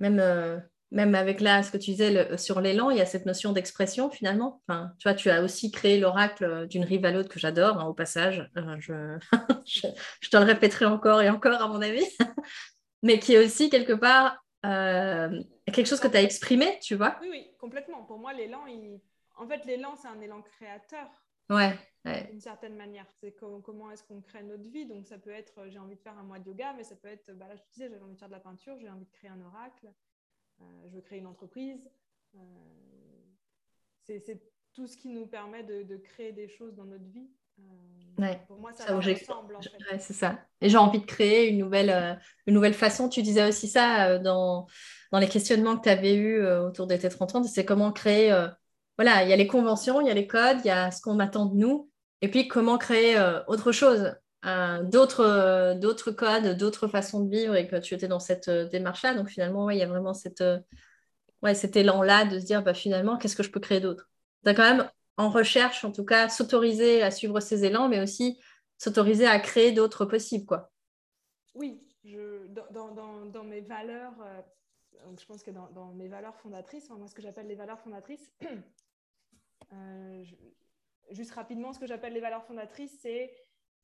même, euh, même avec là, ce que tu disais sur l'élan, il y a cette notion d'expression finalement. Enfin, tu vois, tu as aussi créé l'oracle d'une rive à l'autre que j'adore, hein, au passage. Euh, je... je, te le répéterai encore et encore, à mon avis. Mais qui est aussi quelque part euh, quelque chose que tu as exprimé, tu vois. Oui, oui, complètement. Pour moi, l'élan, en fait, l'élan, c'est un élan créateur. Ouais. D'une certaine manière, c'est comment est-ce qu'on crée notre vie. Donc, ça peut être, j'ai envie de faire un mois de yoga, mais ça peut être, bah là, je te disais, j'avais envie de faire de la peinture, j'ai envie de créer un oracle. Euh, je veux créer une entreprise. Euh, c'est tout ce qui nous permet de, créer des choses dans notre vie. Euh, pour moi, ça, ça ressemble. En fait. c'est ça. Et j'ai envie de créer une nouvelle, une nouvelle façon. Tu disais aussi ça dans, dans les questionnements que tu avais eus autour des T30 c'est comment créer. Voilà, il y a les conventions, il y a les codes, il y a ce qu'on attend de nous. Et puis, comment créer autre chose d'autres, euh, d'autres codes, d'autres façons de vivre et que tu étais dans cette euh, démarche-là. Donc finalement, il y a vraiment cette, euh, cet élan-là de se dire bah, finalement, qu'est-ce que je peux créer d'autre? As quand même en recherche, en tout cas, s'autoriser à suivre ces élans, mais aussi s'autoriser à créer d'autres possibles. Quoi. Oui, dans, mes valeurs, je pense que dans, dans mes valeurs fondatrices, moi ce que j'appelle les valeurs fondatrices, juste rapidement, ce que j'appelle les valeurs fondatrices, c'est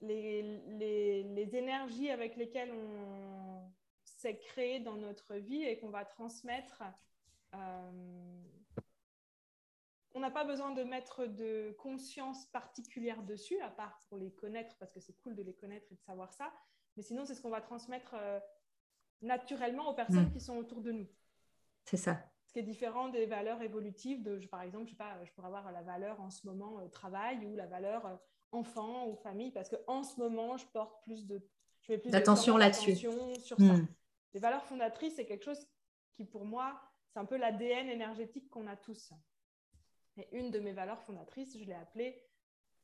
les, les, énergies avec lesquelles on s'est créé dans notre vie et qu'on va transmettre. Euh, on n'a pas besoin de mettre de conscience particulière dessus, à part pour les connaître, parce que c'est cool de les connaître et de savoir ça. Mais sinon, c'est ce qu'on va transmettre euh, naturellement aux personnes hmm. qui sont autour de nous. C'est ça. Ce qui est différent des valeurs évolutives. De, par exemple, je, sais pas, je pourrais avoir la valeur en ce moment euh, travail ou la valeur enfants ou famille parce qu'en ce moment, je porte plus de. Je mets plus d'attention là-dessus. Sur ça. Hmm. Les valeurs fondatrices, c'est quelque chose qui, pour moi, c'est un peu l'ADN énergétique qu'on a tous. Et une de mes valeurs fondatrices, je l'ai appelée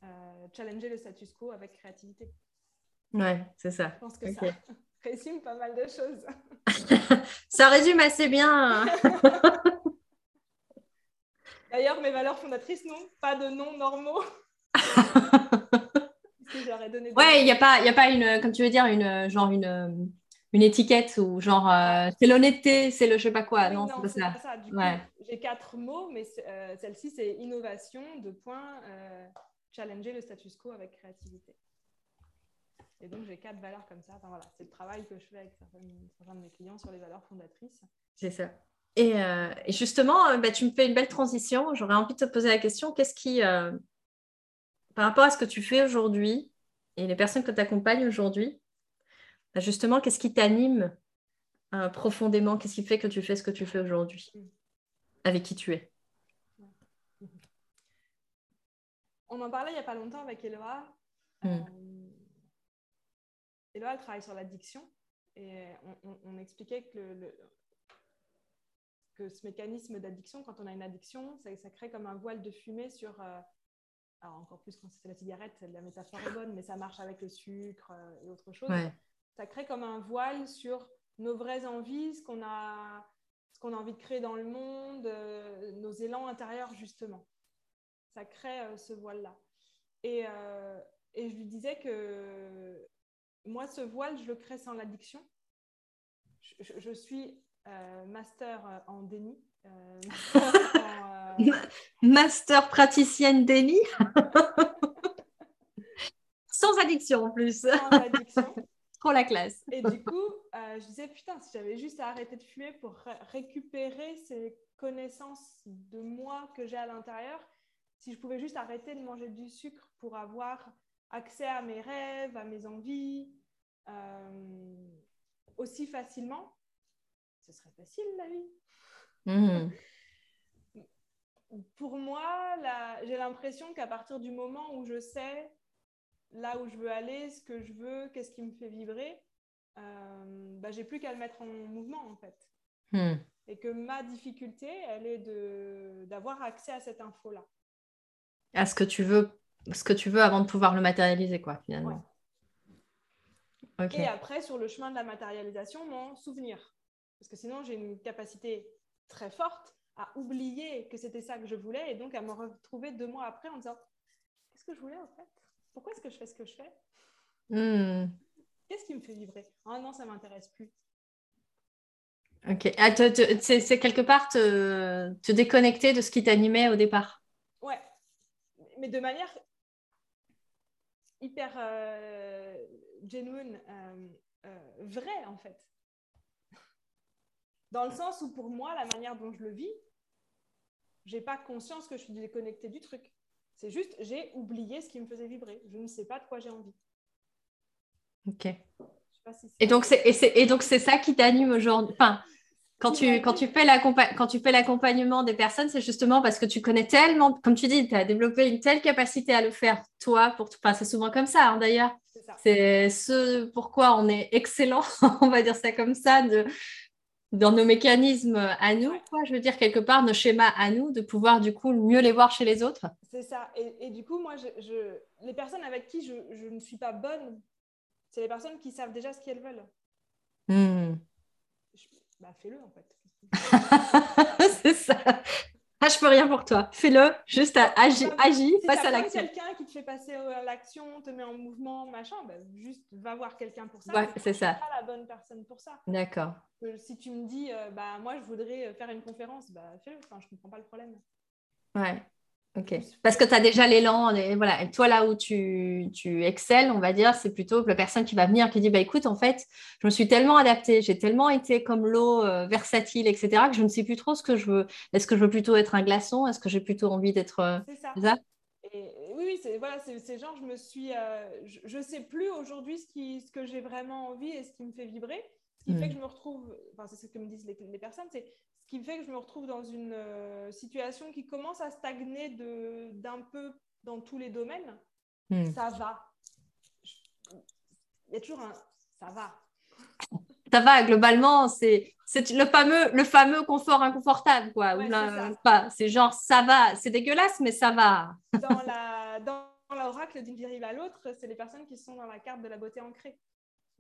euh, challenger le status quo avec créativité. Ouais, c'est ça. Je pense que ça résume pas mal de choses. ça résume assez bien. D'ailleurs, mes valeurs fondatrices n'ont pas de noms normaux. ouais, il n'y a pas, il a pas une, comme tu veux dire, une genre une, une étiquette ou genre euh, c'est l'honnêteté, c'est le je sais pas quoi. non, c'est pas ça. J'ai quatre mots, mais euh, celle-ci c'est innovation, de point, euh, challenger le status quo avec créativité. Et donc j'ai quatre valeurs comme ça. Enfin, voilà, c'est le travail que je fais avec certains, de mes clients sur les valeurs fondatrices. C'est ça. Et, et justement, bah, tu me fais une belle transition. J'aurais envie de te poser la question qu'est-ce qui par rapport à ce que tu fais aujourd'hui et les personnes que tu accompagnes aujourd'hui, bah, justement, qu'est-ce qui t'anime euh, profondément? Qu'est-ce qui fait que tu fais ce que tu fais aujourd'hui? Avec qui tu es? On en parlait il n'y a pas longtemps avec Eloa. Hmm. Eloa, elle travaille sur l'addiction et on, expliquait que, que ce mécanisme d'addiction, quand on a une addiction, ça, crée comme un voile de fumée sur euh, alors encore plus quand c'est la cigarette, la métaphore est bonne, mais ça marche avec le sucre euh, et autre chose. Ça crée comme un voile sur nos vraies envies, ce qu'on a, ce qu'on a envie de créer dans le monde, euh, nos élans intérieurs justement. Ça crée ce voile-là. Et, et, je lui disais que moi, ce voile, je le crée sans l'addiction. je, suis master en déni. Master praticienne déni. Sans addiction en plus. Sans addiction. Trop la classe. Et du coup, euh, je disais, putain, si j'avais juste arrêté de fumer pour récupérer ces connaissances de moi que j'ai à l'intérieur, si je pouvais juste arrêter de manger du sucre pour avoir accès à mes rêves, à mes envies, euh, aussi facilement, ce serait facile la vie. Mmh pour moi, j'ai l'impression qu'à partir du moment où je sais là où je veux aller, ce que je veux, qu'est-ce qui me fait vibrer, euh, bah, j'ai plus qu'à le mettre en mouvement en fait. Hmm. Et que ma difficulté, elle est d'avoir accès à cette info-là. À ce que tu veux, ce que tu veux avant de pouvoir le matérialiser, quoi, finalement. Et après, sur le chemin de la matérialisation, mon souvenir. Parce que sinon, j'ai une capacité très forte à oublier que c'était ça que je voulais et donc à me retrouver deux mois après en disant qu'est-ce que je voulais en fait? Pourquoi est-ce que je fais ce que je fais? Hmm. Qu'est-ce qui me fait vibrer? Ah non, ça m'intéresse plus. Ok. Ah, c'est quelque part te, te, déconnecter de ce qui t'animait au départ? Ouais. Mais de manière hyper euh, genuine, euh, euh, vraie en fait. Dans le sens où pour moi, la manière dont je le vis, j'ai pas conscience que je suis déconnectée du truc. C'est juste, j'ai oublié ce qui me faisait vibrer. Je ne sais pas de quoi j'ai envie. Ok. et, donc, c'est, et, donc, c'est ça qui t'anime aujourd'hui? Enfin, quand tu, quand, tu fais quand tu fais l'accompagnement des personnes, c'est justement parce que tu connais tellement, comme tu dis, tu as développé une telle capacité à le faire, toi, pour enfin, c'est souvent comme ça, hein, d'ailleurs. C'est ce pourquoi on est excellent, on va dire ça comme ça, de, dans nos mécanismes à nous, quoi, je veux dire, quelque part, nos schémas à nous, de pouvoir du coup mieux les voir chez les autres. C'est ça. Et, du coup, moi, je, les personnes avec qui je, je ne suis pas bonne, c'est les personnes qui savent déjà ce qu'elles veulent. Hmm. Bah, fais-le en fait. c'est ça. Ah, je peux rien pour toi. Fais-le, juste agis, agis face à l'action. quelqu'un qui te fait passer à l'action, te met en mouvement, machin, bah, juste va voir quelqu'un pour ça. Ouais, c'est ça. pas la bonne personne pour ça. D'accord. Si tu me dis, euh, bah moi je voudrais faire une conférence, bah fais-le. Enfin, je comprends pas le problème. Ouais. Ok. Parce que tu as déjà l'élan. Et voilà. Et toi, là où tu, tu excelles, on va dire, c'est plutôt la personne qui va venir, qui dit bah, écoute, en fait, je me suis tellement adaptée, j'ai tellement été comme l'eau, euh, versatile, etc., que je ne sais plus trop ce que je veux. Est-ce que je veux plutôt être un glaçon? Est-ce que j'ai plutôt envie d'être. Euh, c'est ça. et, oui, oui, c'est voilà, c'est genre, je me suis. Euh, je ne sais plus aujourd'hui ce, qui, ce que j'ai vraiment envie et ce qui me fait vibrer. Ce qui fait hmm. que je me retrouve, enfin, c'est ce que me disent les, les personnes, c'est qui fait que je me retrouve dans une euh, situation qui commence à stagner d'un peu dans tous les domaines. Hmm. Ça va. Il y a toujours un ça va. Ça va, globalement, c'est le fameux, le fameux confort inconfortable, quoi. c'est genre ça va, c'est dégueulasse, mais ça va. Dans la dans l'oracle d'une vie à l'autre, c'est les personnes qui sont dans la carte de la beauté ancrée.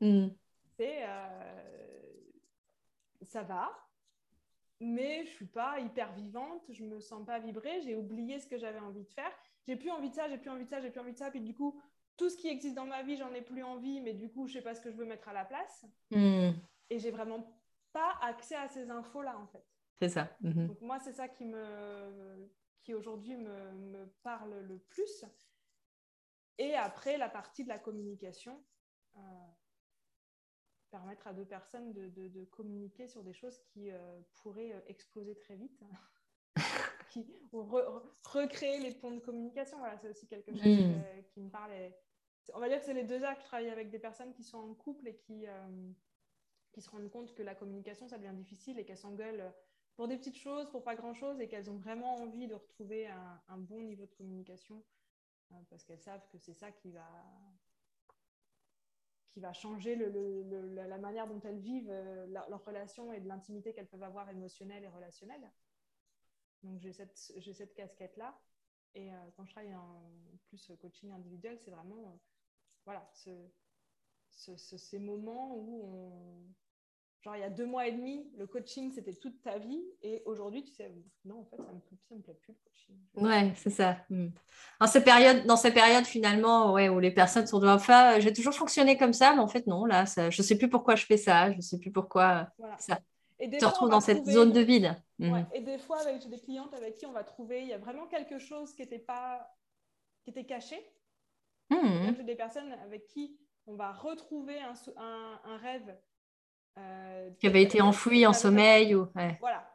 Hmm. C'est euh, ça va, mais je suis pas hyper vivante, je me sens pas vibrer, j'ai oublié ce que j'avais envie de faire. J'ai plus envie de ça, j'ai plus envie de ça, j'ai plus envie de ça, puis du coup, tout ce qui existe dans ma vie, j'en ai plus envie, mais du coup, je sais pas ce que je veux mettre à la place. Hmm. Et j'ai vraiment pas accès à ces infos-là, en fait. C'est ça. Mhm. Donc moi, c'est ça qui me qui aujourd'hui me, me, parle le plus. Et après, la partie de la communication. Euh, permettre à deux personnes de, de, communiquer sur des choses qui euh, pourraient euh, exploser très vite, qui, ou recréer les ponts de communication. Voilà, c'est aussi quelque chose hmm. qui me parle. on va dire que c'est les deux actes. Je travaille avec des personnes qui sont en couple et qui, euh, qui se rendent compte que la communication, ça devient difficile et qu'elles s'engueulent pour des petites choses, pour pas grand-chose, et qu'elles ont vraiment envie de retrouver un, un bon niveau de communication parce qu'elles savent que c'est ça qui va qui va changer la manière dont elles vivent euh, leurs relations et de l'intimité qu'elles peuvent avoir émotionnelle et relationnelle. Donc j'ai cette, cette casquette-là. Et euh, quand je travaille en plus coaching individuel, c'est vraiment euh, voilà, ce, ces moments où on, Genre, il y a deux mois et demi, le coaching, c'était toute ta vie. Et aujourd'hui, tu sais, non, en fait, ça ne me, me, plaît plus, le coaching. Ouais, c'est ça. Hmm. Dans ces périodes, dans ces périodes finalement, ouais, où les personnes sont devant enfin, j'ai toujours fonctionné comme ça, mais en fait, non, là, ça, je ne sais plus pourquoi je fais ça, je ne sais plus pourquoi ça. Et des te retrouves dans cette zone de vide. Hmm. Et des fois, avec des clientes avec qui on va trouver, il y a vraiment quelque chose qui était, pas... qui était caché. Mmh. J'ai des personnes avec qui on va retrouver un, un, un rêve euh, qui avait été enfoui en sommeil. Ou... Voilà,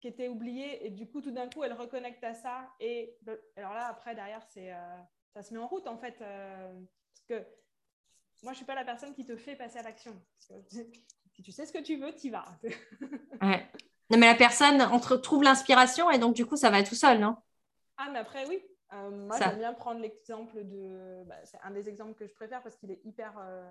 qui était oublié. Et du coup, tout d'un coup, elle reconnecte à ça. Et alors là, après, derrière, c'est, euh, ça se met en route, en fait. Euh, parce que moi, je ne suis pas la personne qui te fait passer à l'action. Si tu sais ce que tu veux, tu y vas. ouais. Non, mais la personne entre, trouve l'inspiration et donc, du coup, ça va tout seul, non? Ah, mais après, oui. moi, j'aime bien prendre l'exemple de. Bah, c'est un des exemples que je préfère parce qu'il est hyper euh,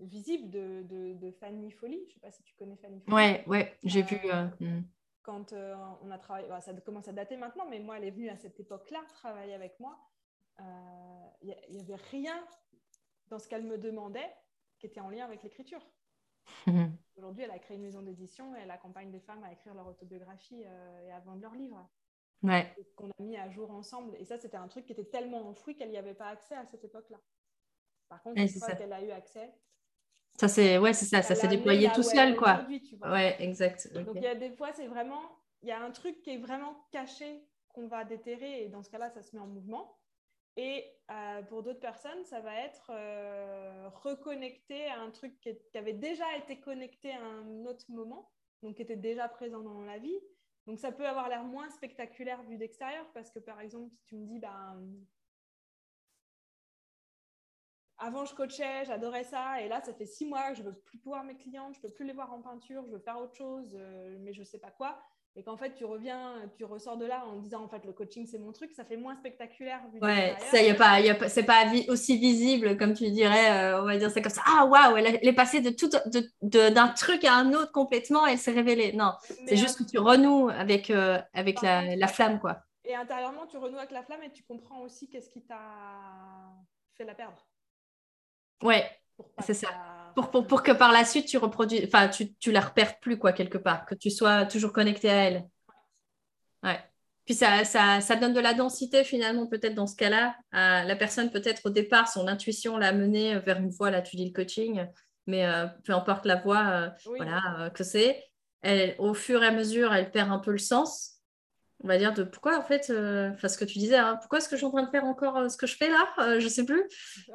visible de, de, Fanny Folly. Je ne sais pas si tu connais Fanny Folly. Ouais, ouais, j'ai vu. Euh, euh, hmm. Quand on a travaillé, bah, ça commence à dater maintenant, mais moi, elle est venue à cette époque-là travailler avec moi. Il n'y avait rien dans ce qu'elle me demandait qui était en lien avec l'écriture. Aujourd'hui, elle a créé une maison d'édition et elle accompagne des femmes à écrire leur autobiographie et à vendre leurs livres. Ouais. Qu'on a mis à jour ensemble. Et ça, c'était un truc qui était tellement enfoui qu'elle n'y avait pas accès à cette époque-là. Par contre, une fois qu'elle a eu accès, Ça, c'est ouais, c'est ça, ça s'est déployé tout seul, quoi. Ouais, exact. Donc, il y a des fois, c'est vraiment, il y a un truc qui est vraiment caché qu'on va déterrer et dans ce cas-là, ça se met en mouvement. Et euh, pour d'autres personnes, ça va être euh, reconnecter à un truc qui, avait déjà été connecté à un autre moment, donc qui était déjà présent dans la vie. Donc ça peut avoir l'air moins spectaculaire vu d'extérieur parce que par exemple, si tu me dis, bah, avant je coachais, j'adorais ça, et là ça fait six mois que je ne veux plus voir mes clientes, je ne peux plus les voir en peinture, je veux faire autre chose, euh, mais je ne sais pas quoi et qu'en fait tu reviens, tu ressors de là en disant en fait le coaching c'est mon truc, ça fait moins spectaculaire. ouais, ça y a pas, y a, c'est pas aussi visible comme tu dirais, euh, on va dire c'est comme ça. Ah waouh, elle, est passée de tout, de, d'un truc à un autre complètement, elle s'est révélée. Non, c'est juste que tu renoues avec euh, avec la, la, flamme quoi. Et intérieurement tu renoues avec la flamme et tu comprends aussi qu'est-ce qui t'a fait la perdre. Ouais, c'est ça. Pour, pour, pour, que par la suite, tu reproduis, enfin, tu, tu la repères plus, quoi, quelque part, que tu sois toujours connecté à elle. Ouais. Puis ça, ça, ça donne de la densité, finalement, peut-être dans ce cas-là. la personne, peut-être au départ, son intuition l'a menée vers une voie, là, tu dis le coaching, mais euh, peu importe la voie euh, voilà, euh, que c'est. Elle, au fur et à mesure, elle perd un peu le sens on va dire, de pourquoi en fait, euh, enfin ce que tu disais, hein, pourquoi est-ce que je suis en train de faire encore euh, ce que je fais là Je euh, Je sais plus.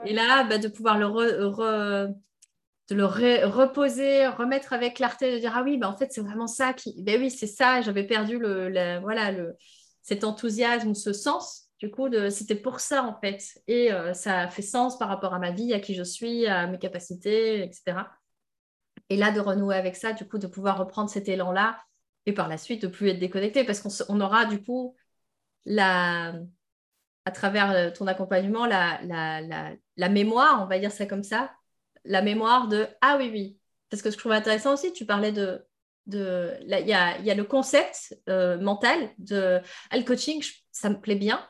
Et là, bah, de pouvoir le, de le reposer, remettre avec clarté, de dire ah oui, bah, en fait c'est vraiment ça qui, ben oui c'est ça, j'avais perdu le, voilà le, cet enthousiasme, ce sens. Du coup, c'était pour ça en fait, et ça fait sens par rapport à ma vie, à qui je suis, à mes capacités, etc. Et là, de renouer avec ça, du coup, de pouvoir reprendre cet élan-là et par la suite de plus être déconnecté parce qu'on aura du coup la, à travers euh, ton accompagnement la, la, la, mémoire, on va dire ça comme ça, la mémoire de ah oui, oui. Parce que je trouve intéressant aussi, tu parlais de. de il y, a, y, a, le concept euh, mental de ah, le coaching, ça me plaît bien.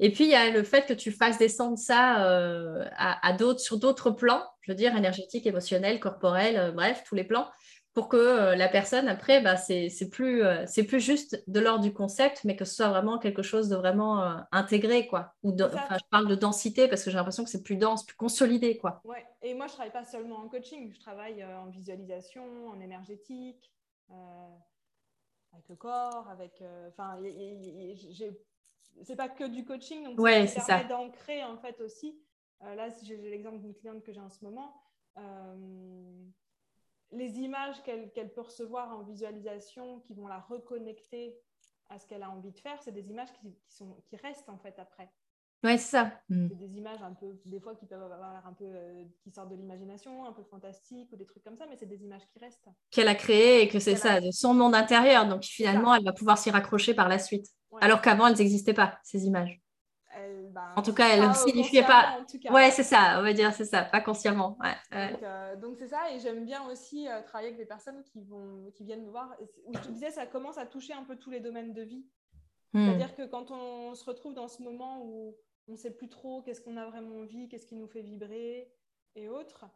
Et puis, il y a le fait que tu fasses descendre ça euh, à d'autres, sur d'autres plans, je veux dire, énergétique, émotionnel, corporel, bref, tous les plans pour que euh, la personne, après, bah, c'est plus, euh, c'est plus juste de l'ordre du concept, mais que ce soit vraiment quelque chose de vraiment euh, intégré. Quoi. Ou je parle de densité parce que j'ai l'impression que c'est plus dense, plus consolidé. Quoi. Ouais. Et moi, je travaille pas seulement en coaching, je travaille en visualisation, en énergétique, avec le corps, avec... Enfin, c'est pas que du coaching, donc ouais, ça permet d'ancrer en fait aussi. là, j'ai l'exemple d'une cliente que j'ai en ce moment les images qu'elle peut recevoir en visualisation qui vont la reconnecter à ce qu'elle a envie de faire, c'est des images qui, sont, qui restent en fait après. Oui, c'est ça. Mm. C'est des images un peu, des fois qui peuvent avoir un peu, euh, qui sortent de l'imagination, un peu fantastique ou des trucs comme ça, mais c'est des images qui restent. Qu'elle a créées et que c'est ça, de son monde intérieur. Donc finalement, elle va pouvoir s'y raccrocher par la suite. Alors qu'avant, elles n'existaient pas, ces images. Ben, en tout cas, elle ne signifiait pas. Ouais, c'est ça, on va dire, c'est ça, pas consciemment. Euh, donc, c'est ça, et j'aime bien aussi euh, travailler avec des personnes qui, vont, qui viennent me voir. Où je te disais, ça commence à toucher un peu tous les domaines de vie. Hmm. C'est-à-dire que quand on se retrouve dans ce moment où on ne sait plus trop qu'est-ce qu'on a vraiment envie, qu'est-ce qui nous fait vibrer et autres,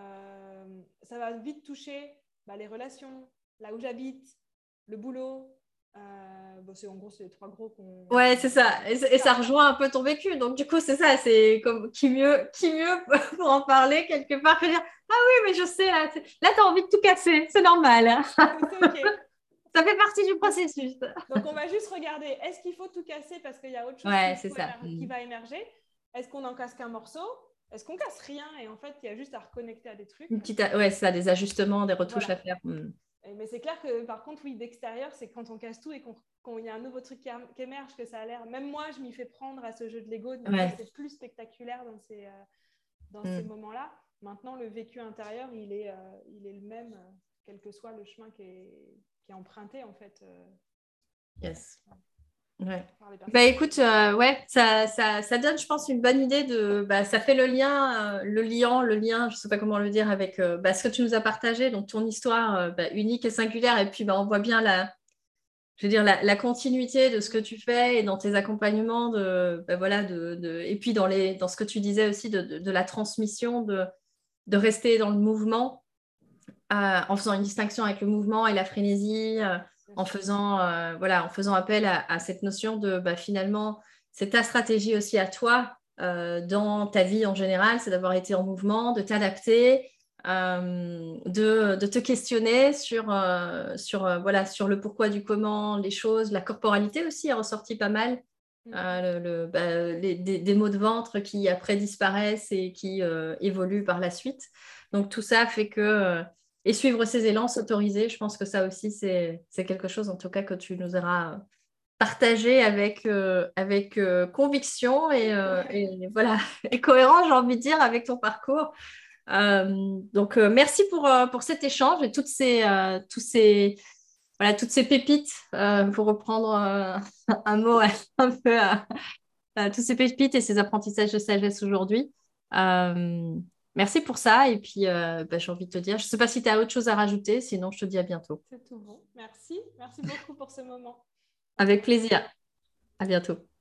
euh, ça va vite toucher bah, les relations, là où j'habite, le boulot, euh, bon, en gros c'est les trois gros qu'on. Ouais, c'est ça. Et, ça rejoint un peu ton vécu. Donc du coup, c'est ça. C'est comme qui mieux, qui mieux pour en parler quelque part que dire ah oui, mais je sais là. Là, tu as envie de tout casser. C'est normal. Hein. ça fait partie du processus. Donc on va juste regarder. Est-ce qu'il faut tout casser parce qu'il y a autre chose qui, va émerger? Est-ce qu'on en casse qu'un morceau? Est-ce qu'on casse rien? Et en fait il y a juste à reconnecter à des trucs Une petite, ouais, ça, des ajustements, des retouches à faire. Hmm. Mais c'est clair que par contre, oui, d'extérieur, c'est quand on casse tout et qu'il y a un nouveau truc qui, émerge que ça a l'air. Même moi, je m'y fais prendre à ce jeu de Lego. C'est plus spectaculaire dans ces, euh, dans ces mm. moments-là. Maintenant, le vécu intérieur, il est, euh, il est le même, euh, quel que soit le chemin qui est, qui est emprunté, en fait. Yes. Ouais. Bah écoute, euh, ouais, ça, ça, ça, donne, je pense, une bonne idée de. Bah, ça fait le lien, euh, le lien, le lien, je ne sais pas comment le dire, avec euh, bah, ce que tu nous as partagé, donc ton histoire unique et singulière. Et puis, on voit bien la, je veux dire, la, continuité de ce que tu fais et dans tes accompagnements, de, voilà, de, de, et puis dans, les, dans ce que tu disais aussi de, de la transmission, de, de rester dans le mouvement, en faisant une distinction avec le mouvement et la frénésie en faisant, euh, voilà, en faisant appel à, cette notion de bah, finalement, c'est ta stratégie aussi à toi euh, dans ta vie en général, c'est d'avoir été en mouvement, de t'adapter, de, de, te questionner sur, sur, voilà, sur le pourquoi du comment, les choses. La corporalité aussi est ressorti pas mal. Mm. le, bah, des, maux de ventre qui après disparaissent et qui évoluent par la suite. Donc tout ça fait que et suivre ses élans, s'autoriser, je pense que ça aussi, c'est quelque chose, en tout cas, que tu nous auras partagé avec, euh, avec euh, conviction et, euh, et, voilà, et cohérent, j'ai envie de dire, avec ton parcours. donc, merci pour, pour cet échange et toutes ces, tous ces, voilà, toutes ces pépites, pour reprendre un mot un peu, tous ces pépites et ces apprentissages de sagesse aujourd'hui. Merci pour ça. Et puis, euh, bah, j'ai envie de te dire, je ne sais pas si tu as autre chose à rajouter, sinon je te dis à bientôt. C'est tout bon. Merci. Merci beaucoup pour ce moment. Avec plaisir. À bientôt.